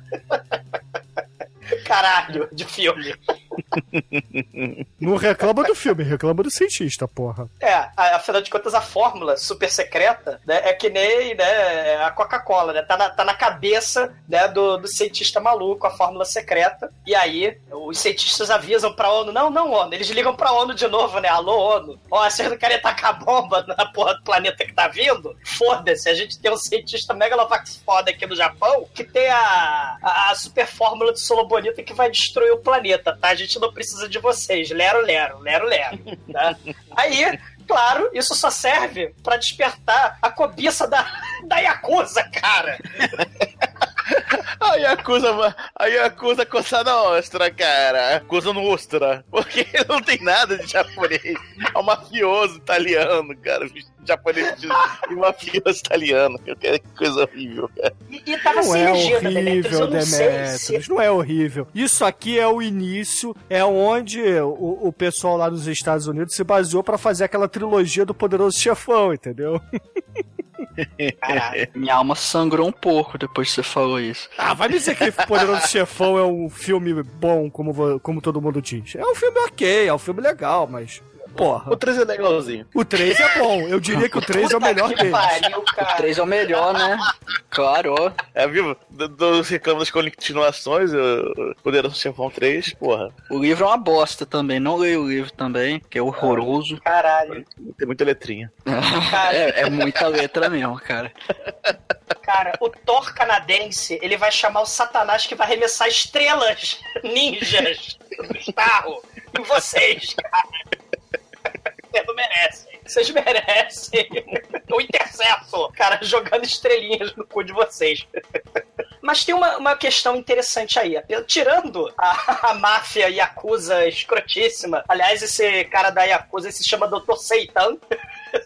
Caralho, de filme. Não reclama do filme, reclama do cientista, porra. É, afinal de contas, a fórmula super secreta né, é que nem né, a Coca-Cola, né? Tá na, tá na cabeça né, do, do cientista maluco, a fórmula secreta. E aí, os cientistas avisam pra ONU: não, não, ONU. Eles ligam pra ONU de novo, né? Alô, ONU. Ó, vocês não querem tacar bomba na porra do planeta que tá vindo? Foda-se, a gente tem um cientista megalovax foda aqui no Japão que tem a, a, a super fórmula de Solobonita que vai destruir o planeta, tá? A gente não precisa de vocês. Lero, lero, lero, lero. Tá? Aí, claro, isso só serve pra despertar a cobiça da, da Yakuza, cara. A Yakuza, a Yakuza Cosa Nostra, cara. Yakuza Nostra. Porque não tem nada de japonês. É um mafioso italiano, cara. Japonês de e mafioso italiano. Que coisa horrível, cara. E, e tava Não é Demetrius. horrível, se... Demetrius. Não é horrível. Isso aqui é o início, é onde o, o pessoal lá nos Estados Unidos se baseou pra fazer aquela trilogia do Poderoso Chefão, entendeu? Caralho. Minha alma sangrou um pouco depois que você falou isso. Ah, vai dizer que Poderoso Chefão é um filme bom, como, como todo mundo diz. É um filme ok, é um filme legal, mas. Porra. O 3 é legalzinho. O 3 é bom. Eu diria que o 3 é o melhor que dele. pariu, O cara. 3 é o melhor, né? Claro. É, viu? Do- Dos reclamos das continuações, o Poderoso Chefão 3, porra. O livro é uma bosta também. Não leio o livro também, que é horroroso. Caralho. Tem muita letrinha. É, é muita letra mesmo, cara. Cara, o Thor canadense, ele vai chamar o Satanás que vai arremessar estrelas ninjas do carro em vocês, cara. Não merecem. Vocês merecem o intercesso, cara, jogando estrelinhas no cu de vocês. Mas tem uma, uma questão interessante aí. Tirando a, a máfia Yakuza escrotíssima, aliás, esse cara da Yakuza se chama Dr. Seitan.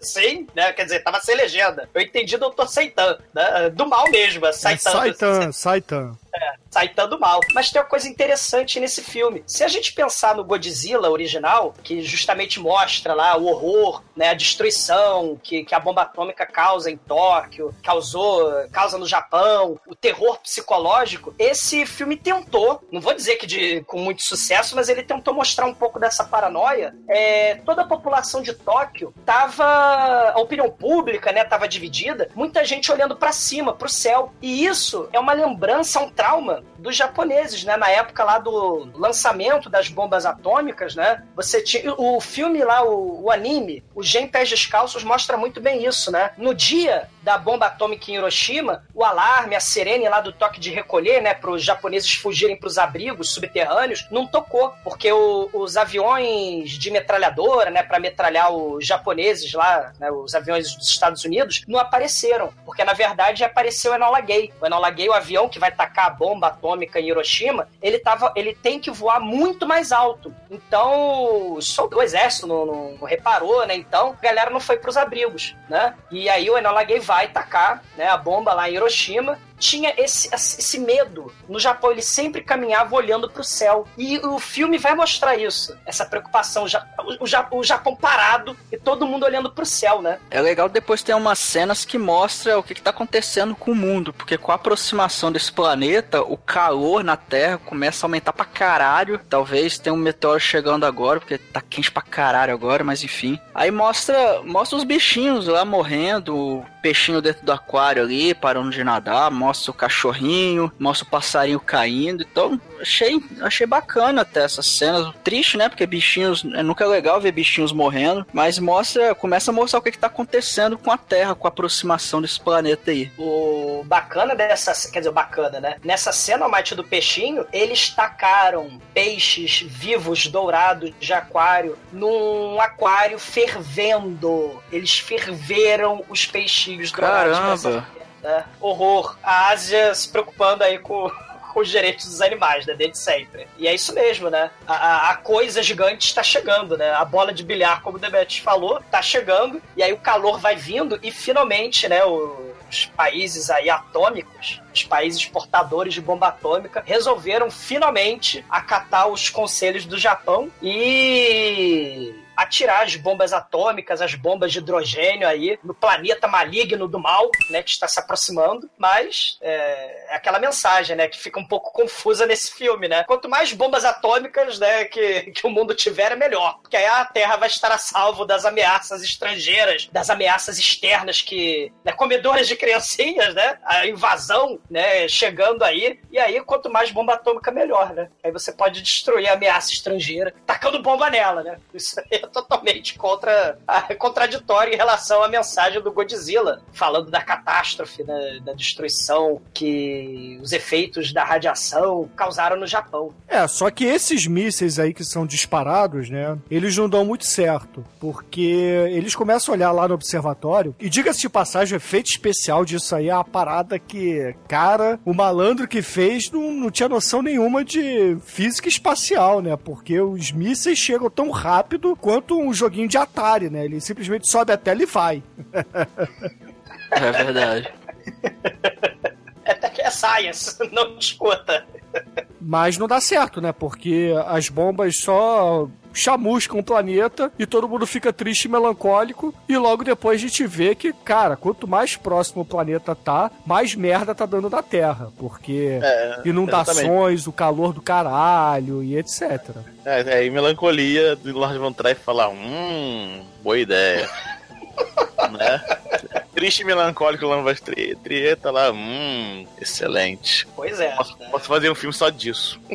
assim, né? Quer dizer, tava sem legenda. Eu entendi Doutor Seitan, né? Do mal mesmo, É Saitan. Saitan, Saitan. Saitan do mal. Mas tem uma coisa interessante nesse filme. Se a gente pensar no Godzilla original, que justamente mostra lá o horror, né, a destruição que, que a bomba atômica causa em Tóquio, causou, causa no Japão, o terror psicológico, esse filme tentou, não vou dizer que de, com muito sucesso, mas ele tentou mostrar um pouco dessa paranoia. É, toda a população de Tóquio tava, a opinião pública, né, tava dividida, muita gente olhando para cima, pro céu. E isso é uma lembrança, um trauma dos japoneses, né? Na época lá do lançamento das bombas atômicas, né? Você tinha o filme lá, o, o anime, o Gen Pés Descalços mostra muito bem isso, né? No dia da bomba atômica em Hiroshima, o alarme, a sirene lá do toque de recolher, né, para os japoneses fugirem para os abrigos subterrâneos, não tocou, porque o, os aviões de metralhadora, né, para metralhar os japoneses lá, né, os aviões dos Estados Unidos, não apareceram, porque na verdade apareceu o Enola Gay. O Enola Gay, o avião que vai tacar a bomba atômica em Hiroshima, ele tava, ele tem que voar muito mais alto. Então, o exército não, não, não reparou, né? Então, a galera não foi para os abrigos, né? E aí o Enola Gay vai tacar, né, a bomba lá em Hiroshima tinha esse, esse medo. No Japão, ele sempre caminhava olhando para o céu. E o filme vai mostrar isso. Essa preocupação. O, o, Japão parado e todo mundo olhando para o céu, né? É legal depois ter umas cenas que mostra o que, está acontecendo com o mundo. Porque com a aproximação desse planeta, o calor na Terra começa a aumentar pra caralho. Talvez tenha um meteoro chegando agora, porque tá quente pra caralho agora, mas enfim. Aí mostra, mostra os bichinhos lá morrendo, o peixinho dentro do aquário ali, parando de nadar, mostra o cachorrinho, mostra o passarinho caindo. Então, achei, achei bacana até essas cenas. Triste, né? Porque bichinhos. É nunca é legal ver bichinhos morrendo. Mas mostra. Começa a mostrar o que, está acontecendo com a Terra, com a aproximação desse planeta aí. O bacana dessa. Quer dizer, o bacana, né? Nessa cena, o mate do peixinho, eles tacaram peixes vivos, dourados, de aquário, num aquário fervendo. Eles ferveram os peixinhos dourados. Caramba! Né? Horror. A Ásia se preocupando aí com, com os direitos dos animais, né? Desde sempre. E é isso mesmo, né? A, a, coisa gigante está chegando, né? A bola de bilhar, como o Demetrius falou, está chegando. E aí o calor vai vindo e finalmente, né? Os países aí atômicos, os países portadores de bomba atômica, resolveram finalmente acatar os conselhos do Japão e atirar as bombas atômicas, as bombas de hidrogênio aí no planeta maligno do mal, né, que está se aproximando. Mas é, é, aquela mensagem, né, que fica um pouco confusa nesse filme, né? Quanto mais bombas atômicas, né, que, que o mundo tiver, é melhor, porque aí a Terra vai estar a salvo das ameaças estrangeiras, das ameaças externas que, né, comedoras de criancinhas, né, a invasão, né, chegando aí. E aí, quanto mais bomba atômica, melhor, né? Aí você pode destruir a ameaça estrangeira, tacando bomba nela, né? Isso aí totalmente contra contraditório em relação à mensagem do Godzilla, falando da catástrofe, da, da, destruição que os efeitos da radiação causaram no Japão. É, só que esses mísseis aí que são disparados, né, eles não dão muito certo, porque eles começam a olhar lá no observatório, e diga-se de passagem, o efeito especial disso aí é uma parada que, cara, o malandro que fez não, não tinha noção nenhuma de física espacial, né, porque os mísseis chegam tão rápido quanto quanto um joguinho de Atari, né? Ele simplesmente sobe a tela e vai. É verdade. Até que é science, não escuta. Mas não dá certo, né? Porque as bombas só chamuscam o planeta e todo mundo fica triste e melancólico. E logo depois a gente vê que, cara, quanto mais próximo o planeta tá, mais merda tá dando da Terra. Porque é, inundações, exatamente. o calor do caralho e etc. É, é e melancolia do Lord Von Trier falar: hum, boa ideia. né? Triste e melancólico Lambas Trieta lá, hum, excelente. Pois é. Posso, né? posso fazer um filme só disso.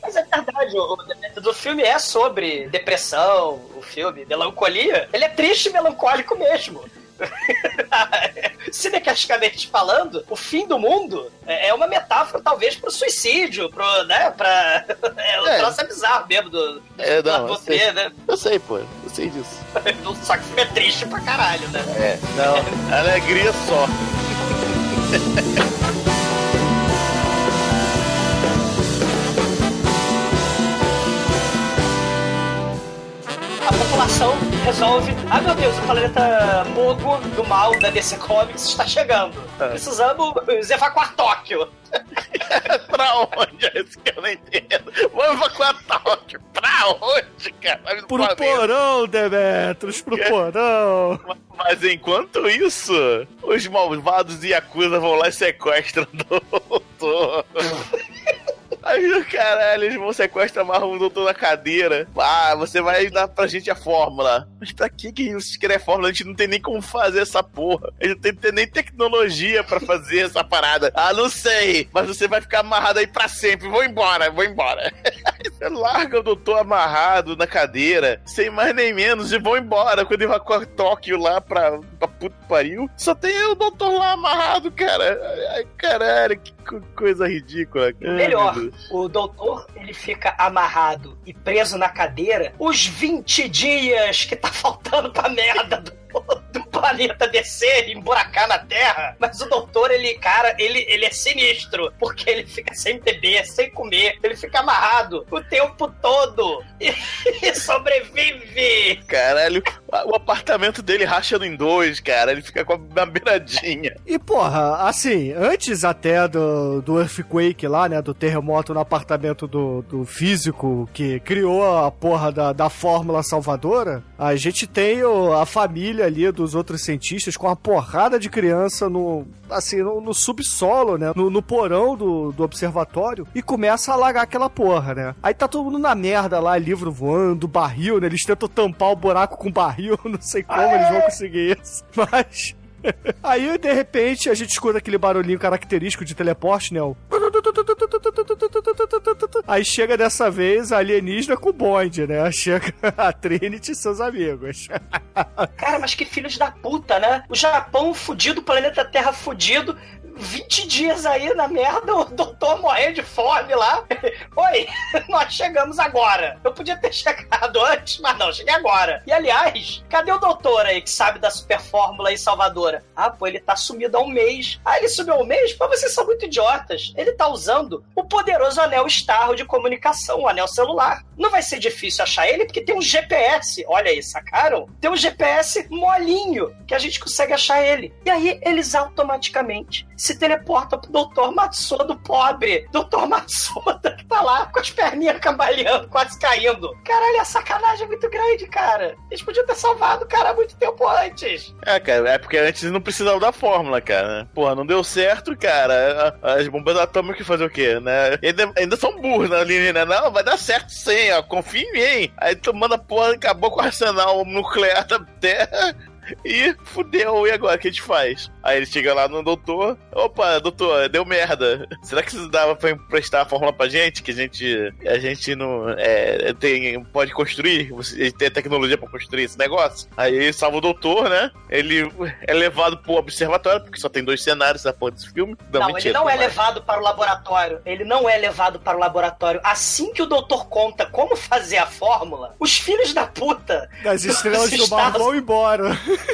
Mas é verdade, o do filme é sobre depressão, o filme, melancolia. Ele é triste e melancólico mesmo. Cinecaticamente falando, o fim do mundo é uma metáfora, talvez, pro suicídio, pro, né, pra... É, o é. troço é bizarro mesmo do, é, não, você, eu sei, né? Eu sei, pô, eu sei disso. Só que é triste pra caralho, né? É, não, alegria só. A população resolve, ah meu Deus, o planeta Mogo do mal da DC Comics está chegando. Precisamos evacuar Tóquio. pra onde? É isso que eu não entendo. Vamos evacuar Tóquio. Pra onde, cara? Pro Planeta. porão, Demetros, pro porão. Mas enquanto isso, os malvados Yakuza vão lá e sequestram o doutor. Aí, caralho, eles vão sequestrar, amarram o doutor na cadeira. Ah, você vai dar pra gente a fórmula. Mas pra que que vocês querem a fórmula? A gente não tem nem como fazer essa porra. A gente não tem, nem tecnologia pra fazer essa parada. Ah, não sei. Mas você vai ficar amarrado aí pra sempre. Vou embora, vou embora. Você larga o doutor amarrado na cadeira, sem mais nem menos, e vão embora. Quando evacua Tóquio lá pra, pra puto pariu, só tem o doutor lá amarrado, cara. Ai, caralho, que coisa ridícula. Melhor, o doutor ele fica amarrado e preso na cadeira os 20 dias que tá faltando pra merda do, do planeta descer e emburacar na Terra. Mas o doutor, ele, cara, ele, ele é sinistro, porque ele fica sem beber, sem comer, ele fica amarrado o tempo todo e, e sobrevive. Caralho, o apartamento dele rachando em dois, cara. Ele fica com a beiradinha. E porra, assim, antes até do, do Earthquake lá, né, do terremoto no apartamento do, do físico que criou a porra da, da fórmula salvadora, a gente tem o- a família ali dos outros cientistas com uma porrada de criança no, assim, no, no subsolo, né, no, no porão do, do observatório e começa a alagar aquela porra, né. Aí tá todo mundo na merda lá, livro voando, barril, né, eles tentam tampar o buraco com barril, não sei como eles vão conseguir isso, mas... Aí, de repente, a gente escuta aquele barulhinho característico de teleporte, né? o- Aí chega dessa vez a alienígena com o bonde, né? Chega a Trinity e seus amigos. Cara, mas que filhos da puta, né? O Japão fudido, o planeta Terra fudido. 20 dias aí na merda, o doutor morrendo de fome lá. Oi, nós chegamos agora. Eu podia ter chegado antes, mas não, cheguei agora. E aliás, cadê o doutor aí que sabe da super fórmula aí salvadora? Ah, pô, ele tá sumido há um mês. Ah, ele sumiu há um mês? Pô, vocês são muito idiotas. Ele tá usando o poderoso anel Starro de comunicação, o anel celular. Não vai ser difícil achar ele, porque tem um GPS. Olha aí, sacaram? Tem um GPS molinho que a gente consegue achar ele. E aí eles automaticamente se teleportam pro Dr. Matsuda pobre. Dr. Matsuda que tá lá com as perninhas cambaleando, quase caindo. Caralho, a sacanagem é muito grande, cara. Eles podiam ter salvado o cara há muito tempo antes. É, cara, é porque antes não precisavam da fórmula, cara. Porra, não deu certo, cara. As bombas atômicas fazer o quê, né? Ainda, ainda são burros na linha, né? Não, vai dar certo sim, ó. Confia em mim. Aí tu manda porra, acabou com o arsenal nuclear da Terra. E fudeu, e agora? O que a gente faz? Aí ele chega lá no doutor. Opa, doutor, deu merda. Será que você dava pra emprestar a fórmula pra gente? Que a gente. A gente não. É, tem, pode construir? Você tem tecnologia pra construir esse negócio? Aí ele salva o doutor, né? Ele é levado pro observatório, porque só tem dois cenários da porra desse filme. Não, mentira, ele não é mais. levado para o laboratório. Ele não é levado para o laboratório. Assim que o doutor conta como fazer a fórmula, os filhos da puta As estrelas do mar Estados- vão embora.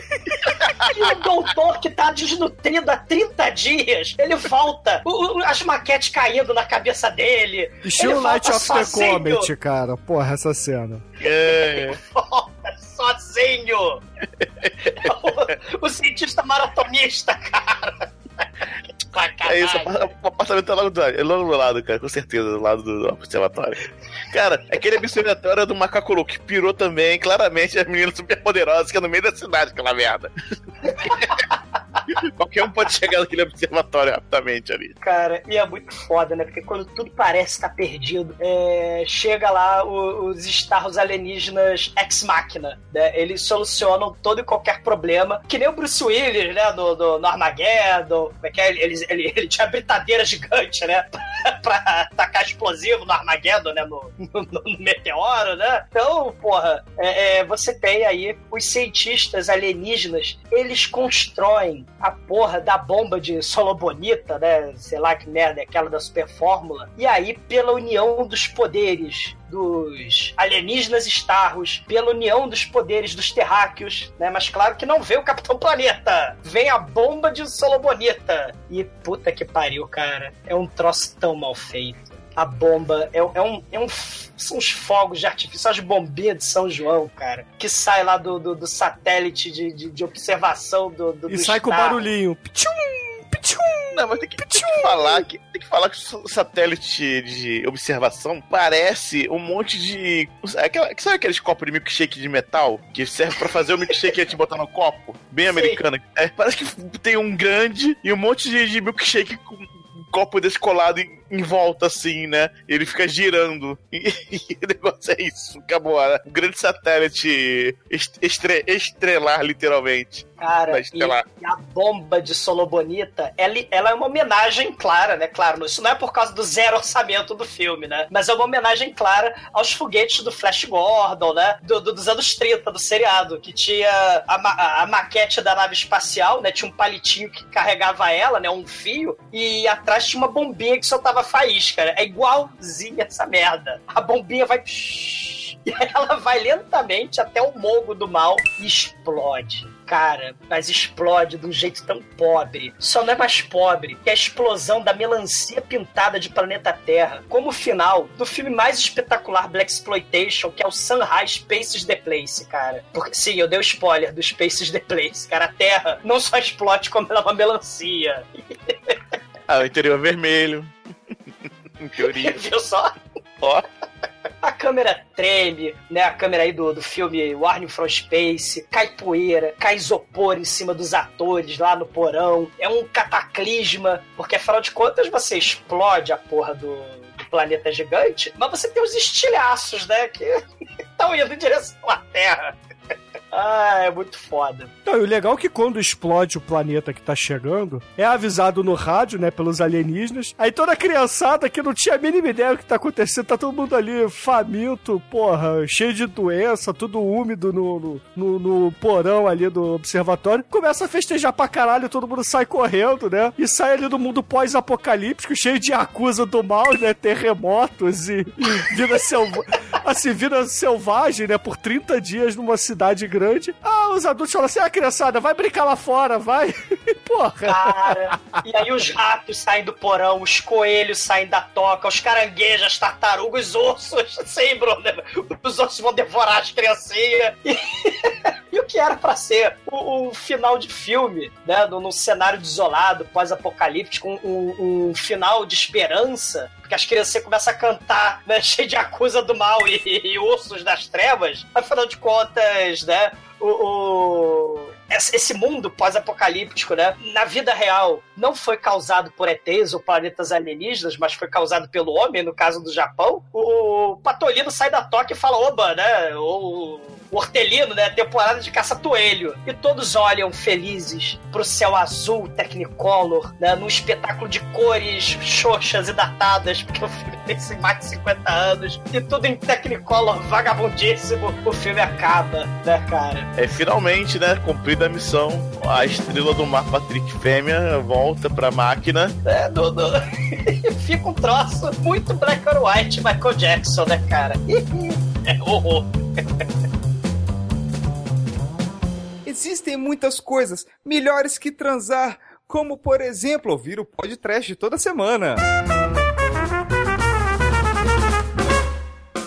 E o doutor que tá desnutrido há 30 dias, ele volta, o- o- as maquetes caindo na cabeça dele. Estilo ele volta of the sozinho, Comet, cara. Porra, essa cena. É. Volta sozinho. o, o cientista maratonista, cara. É isso, o apartamento é logo do, é logo do lado, cara, com certeza, do lado do observatório. Cara, aquele observatório é do macaco louco que pirou também, claramente, as meninas super poderosas que é no meio da cidade, aquela merda. Qualquer um pode chegar naquele observatório rapidamente ali. Cara, e é muito foda, né? Porque quando tudo parece estar perdido, é, chega lá o- os estarros alienígenas ex-máquina, né? Eles solucionam todo e qualquer problema, que nem o Bruce Willis, né? No, no, no Armageddon, como é que é? Ele, ele, ele tinha britadeira gigante, né? pra tacar explosivo no Armageddon, né? No, no, no meteoro, né? Então, porra, é, é, você tem aí os cientistas alienígenas, eles constroem a porra da bomba de Solobonita, né? Sei lá que merda aquela da super fórmula. E aí, pela união dos poderes dos alienígenas estarros, pela união dos poderes dos terráqueos, né? Mas claro que não vem o Capitão Planeta, vem a bomba de Solobonita. E puta que pariu, cara. É um troço tão mal feito. A bomba é, é um, é um. São os fogos de artifício, as bombinhas de São João, cara. Que sai lá do, do, do satélite de, de, de observação do. do E do sai com Star. barulhinho. Pichum, pichum. Não, mas tem que, tem que falar que tem que falar que o satélite de observação parece um monte de. Aquela, sabe aqueles copos de milkshake de metal que serve pra fazer o milkshake e te botar no copo? Bem americano. É, parece que tem um grande e um monte de, de milkshake com um copo descolado em, em volta, assim, né? Ele fica girando. E, e o negócio é isso. Acabou. né? Um grande satélite est- estre- estrelar, literalmente. Cara, e, e a bomba de Solobonita, ela, ela é uma homenagem clara, né? Claro, isso não é por causa do zero orçamento do filme, né? Mas é uma homenagem clara aos foguetes do Flash Gordon, né? Do, do- dos anos 30, do seriado, que tinha a, a- a maquete da nave espacial, né? Tinha um palitinho que carregava ela, né? Um fio, e atrás tinha uma bombinha que soltava faísca, né? É igualzinha essa merda. A bombinha vai... E ela vai lentamente até o mogo do mal e explode. Cara, mas explode de um jeito tão pobre. Só não é mais pobre que a explosão da melancia pintada de planeta Terra, como final do filme mais espetacular Black Exploitation, que é o Sunrise Spaces The Place, cara. Porque sim, eu dei o spoiler do Spaces The Place, cara. A Terra não só explode como ela é uma melancia. Ah, o interior vermelho. Em teoria. Viu só? Ó. A câmera treme, né? A câmera aí do, do filme Warning from Space, cai poeira, cai isopor em cima dos atores lá no porão. É um cataclisma, porque afinal de contas você explode a porra do, do planeta gigante, mas você tem os estilhaços, né? Que estão indo em direção à Terra. Ah, é muito foda. Não, e o legal é que quando explode o planeta que tá chegando, é avisado no rádio, né, pelos alienígenas. Aí toda a criançada que não tinha a mínima ideia do que tá acontecendo, tá todo mundo ali faminto, porra, cheio de doença, tudo úmido no, no, no- no porão ali do observatório. Começa a festejar pra caralho, todo mundo sai correndo, né? E sai ali do mundo pós-apocalíptico, cheio de acusa do mal, né? Terremotos e, e vida selvagem. Assim, vida selvagem, né? Por 30 dias numa cidade grande. Ah, os adultos falam assim: ah, criançada, vai brincar lá fora, vai. Porra. Cara, e aí os ratos saem do porão, os coelhos saem da toca, os caranguejos, as tartarugas, os ursos, sim, Bruno. Os ursos vão devorar as criancinhas. E, o que era pra ser o, o final de filme, né? Num, cenário desolado, pós-apocalíptico, um- um final de esperança. Porque as crianças começam a cantar, né? Cheio de acusa do mal e, e ursos das trevas. Afinal de contas, né? o, o- esse mundo pós-apocalíptico, né? Na vida real, não foi causado por ETs ou planetas alienígenas, mas foi causado pelo homem, no caso do Japão. O, Patolino sai da toca e fala, oba, né? O, o Hortelino, né? Temporada de caça-toelho. E todos olham felizes pro céu azul Technicolor, né? Num espetáculo de cores xoxas e datadas, porque o filme tem mais de 50 anos. E tudo em Technicolor vagabundíssimo. O filme acaba, né, cara? É, finalmente, né, cumprida a missão, a estrela do mar Patrick Fêmea volta pra máquina. É, do, do... Fica um troço muito black or white Michael Jackson, né, cara? É horror. Existem muitas coisas melhores que transar, como por exemplo ouvir o podcast toda semana.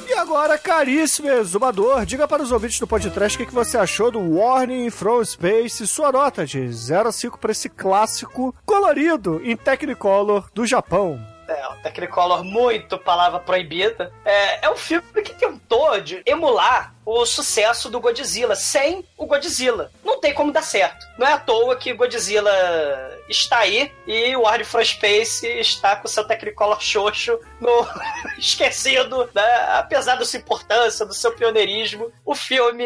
E agora, caríssimo exumador, diga para os ouvintes do podcast o que, que você achou do Warning from Space, sua nota de 0 a 5 para esse clássico colorido em Technicolor do Japão. É, o Technicolor muito palavra proibida. É, é um filme que tentou de emular o sucesso do Godzilla sem o Godzilla. Não tem como dar certo. Não é à toa que Godzilla está aí e o Warning from Space está com seu Technicolor xoxo no... esquecido, né? Apesar da sua importância, do seu pioneirismo, o filme,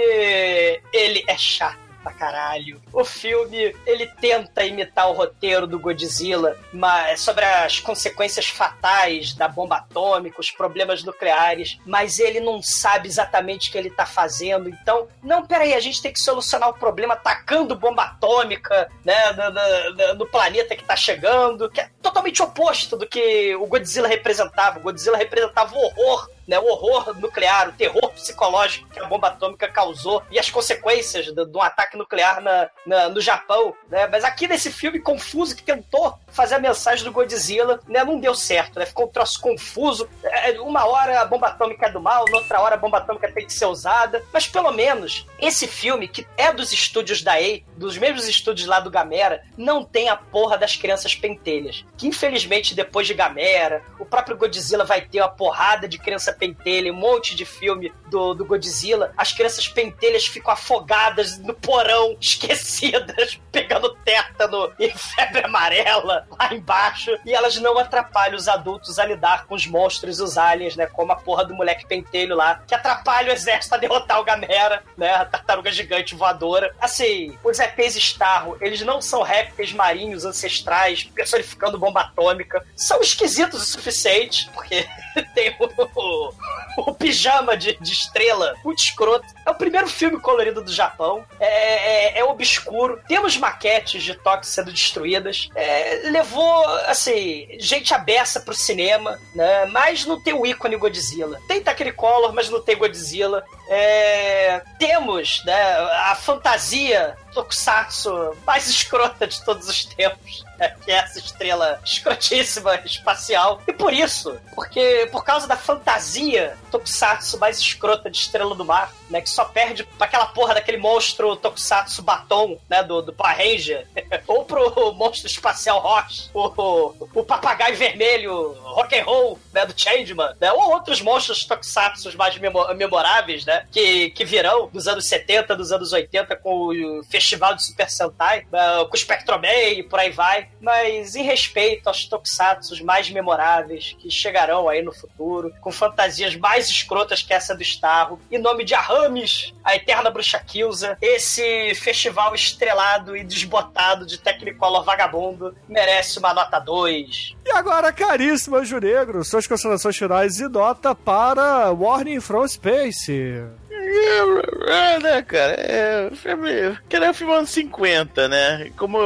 ele é chato pra caralho. O filme, ele tenta imitar o roteiro do Godzilla, mas sobre as consequências fatais da bomba atômica, os problemas nucleares, mas ele não sabe exatamente o que ele tá fazendo. Então, não, peraí, a gente tem que solucionar o problema atacando bomba atômica, né, no, no- no planeta que tá chegando, que é totalmente oposto do que o Godzilla representava. O Godzilla representava o horror né, o horror nuclear, o terror psicológico que a bomba atômica causou e as consequências de, um ataque nuclear na, na, no Japão, né? Mas aqui nesse filme confuso que tentou fazer a mensagem do Godzilla, né, não deu certo, né? Ficou um troço confuso. É, uma hora a bomba atômica é do mal, noutra hora a bomba atômica tem que ser usada, mas pelo menos esse filme que é dos estúdios da EI, dos mesmos estúdios lá do Gamera, não tem a porra das crianças pentelhas, que infelizmente depois de Gamera, o próprio Godzilla vai ter uma porrada de criança pentelha, um monte de filme do, do Godzilla, as crianças pentelhas ficam afogadas no porão, esquecidas, pegando tétano e febre amarela lá embaixo, e elas não atrapalham os adultos a lidar com os monstros e os aliens, né? Como a porra do moleque pentelho lá, que atrapalha o exército a derrotar o Gamera, né? A tartaruga gigante voadora. Assim, os EPs Starro, eles não são répteis marinhos ancestrais personificando bomba atômica. São esquisitos o suficiente, porque tem o, o, pijama de, de, estrela, muito escroto. É o primeiro filme colorido do Japão. É, é, é obscuro. Temos maquetes de Tóquio sendo destruídas. É, levou, assim, gente abessa pro cinema, né? Mas não tem o ícone Godzilla. Tem Technicolor, mas não tem Godzilla. É, temos né, a fantasia tokusatsu mais escrota de todos os tempos, né, que é essa estrela escrotíssima espacial. E por isso, porque por causa da fantasia tokusatsu mais escrota de estrela do mar, né, que só perde pra aquela porra daquele monstro tokusatsu batom, né, do, do Power Ranger, ou pro monstro espacial Rock, o, o, papagaio vermelho rock and roll, né, do Changeman, né, ou outros monstros tokusatsu mais memoráveis, né, que, que virão dos anos 70, dos anos 80 com o festival de Super Sentai, uh, com o Spectroman e por aí vai. Mas em respeito aos tokusatsu mais memoráveis que chegarão aí no futuro, com fantasias mais escrotas que essa do Starro, em nome de Aramis, a eterna bruxa Kilza, esse festival estrelado e desbotado de Technicolor vagabundo merece uma nota 2. E agora, caríssimo Anjo Negro, suas considerações finais e nota para Warning from Space. É, né, cara? É, filme, que é um filme anos 50, né? Como,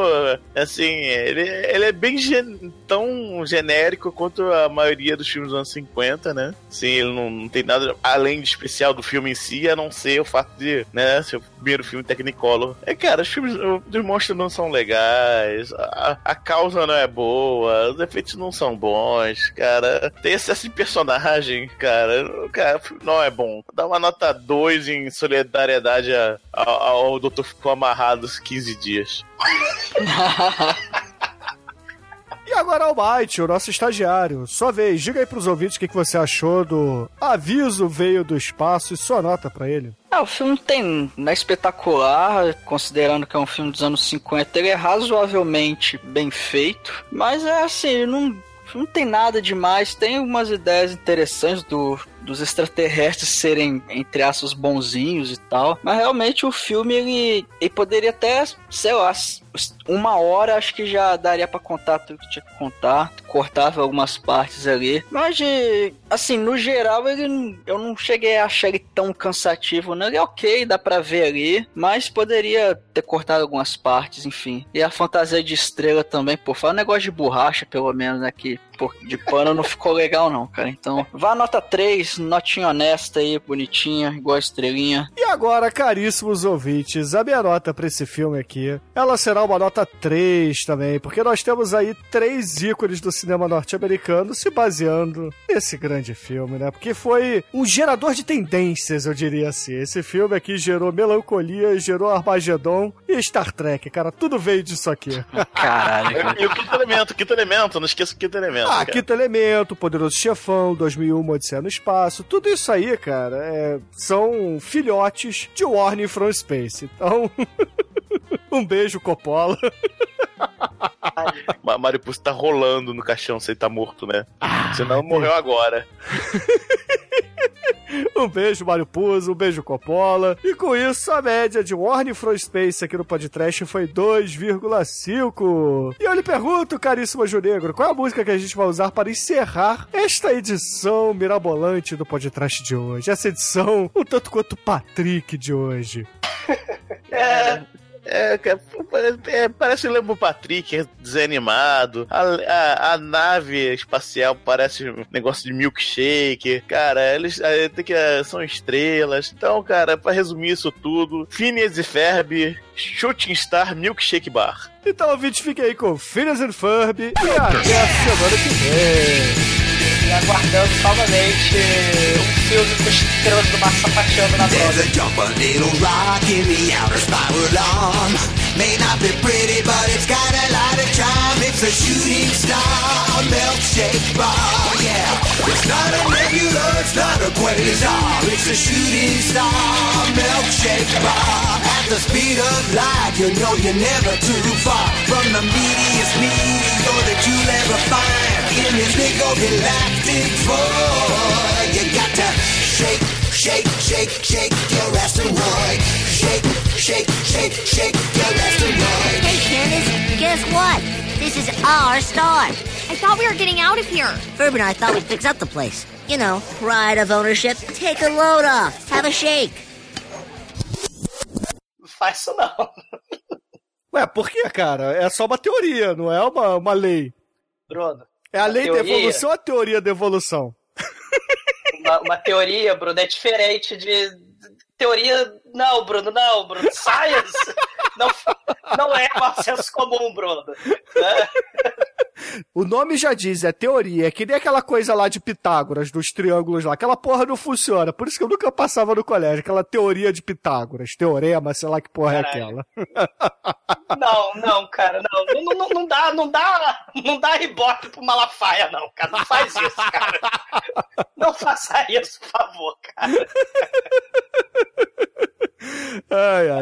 assim, ele, ele é bem gen, tão genérico quanto a maioria dos filmes dos anos 50, né? Sim, ele não, não, tem nada além de especial do filme em si, a não ser o fato de, né, ser o primeiro filme Technicolor. É, cara, os filmes dos monstros não são legais, a, a causa não é boa, os efeitos não são bons, cara. Tem excesso de personagem, cara. Cara, não é bom. Dá uma nota 2 em solidariedade ao, doutor ficou amarrado 15 dias. E agora Almighty, o nosso estagiário. Sua vez, diga aí pros ouvintes o que, que você achou do Aviso Veio do Espaço e sua nota para ele. Ah, o filme tem, não é espetacular, considerando que é um filme dos anos 50, ele é razoavelmente bem feito, mas é assim, não não tem nada demais, tem algumas ideias interessantes do, dos extraterrestres serem, entre aspas, bonzinhos e tal. Mas realmente o filme, ele, ele poderia até, sei lá, uma hora acho que já daria para contar tudo que tinha que contar. Cortava algumas partes ali. Mas, assim, no geral, ele, eu não cheguei a achar ele tão cansativo, né? Ele é ok, dá pra ver ali. Mas poderia ter cortado algumas partes, enfim. E a fantasia de estrela também, pô, fala um negócio de borracha, pelo menos, né? Que pô, de pano não ficou legal, não, cara. Então, vá nota 3, notinha honesta aí, bonitinha, igual a estrelinha. E agora, caríssimos ouvintes, a minha nota pra esse filme aqui, ela será uma nota 3 também, porque nós temos aí três ícones do cinema norte-americano se baseando nesse grande filme, né? Porque foi um gerador de tendências, eu diria assim. Esse filme aqui gerou melancolia, gerou Armagedon e Star Trek, cara. Tudo veio disso aqui. Caralho. e o quinto elemento, quinto elemento, não esqueça o quinto elemento. Ah, quinto elemento, Poderoso Chefão, 2001, Odisseia no Espaço, tudo isso aí, cara, é, são filhotes de Warning from Space. Então, um beijo, Coppola. Mario Puzo tá rolando no caixão sem tá morto, né? Ah, Senão morreu agora. um beijo, Mario Puzo, um beijo, Coppola. E com isso, a média de Warning from Space aqui no podcast foi 2,5. E eu lhe pergunto, caríssimo Anjo Negro, qual é a música que a gente vai usar para encerrar esta edição mirabolante do podcast de hoje? Essa edição, um tanto quanto Patrick de hoje. É, É, cara, é, parece o Lembo Patrick desanimado. A, a, a, nave espacial parece um negócio de milkshake. Cara, eles é, tem que, são estrelas. Então, cara, pra resumir isso tudo, Phineas e Ferb, Shooting Star Milkshake Bar. Então, ouvinte, fique aí com Phineas and Ferb e até a semana que vem. E aguardando novamente um filme com estrelas do mar sapateando na droga. May not be pretty, but it's got a lot of charm. It's a shooting star milkshake bar, yeah. It's not a nebula, it's not a quasar. It's a shooting star milkshake bar. At the speed of light, you know you're never too far from the meatiest meteor that you'll ever find. In this big old galactic void, you got to shake, shake, shake, shake your asteroid. Shake, shake, shake, shake your asteroid. Hey, Candace, guess what? This is our star. I thought we were getting out of here. Ferb and I thought we'd fix up the place. You know, pride of ownership. Take a load off. Have a shake. Não faz isso não. Ué, por que, cara? É só uma teoria, não é uma, uma lei. Bruno. É a lei teoria... da evolução ou a teoria da evolução? Uma, uma teoria, Bruno, é diferente de teoria. Não, Bruno, não, Bruno. Science não, não é um senso comum, Bruno. Né? O nome já diz, é teoria. É que nem aquela coisa lá de Pitágoras, dos triângulos lá. Aquela porra não funciona. Por isso que eu nunca passava no colégio. Aquela teoria de Pitágoras. Teorema, sei lá que porra Caralho. é aquela. Não, não, cara, não. Não, não, não dá, não dá, não dá ibope pro Malafaia, não, cara. Não faz isso, cara. Não faça isso, por favor, cara. Ai, ai.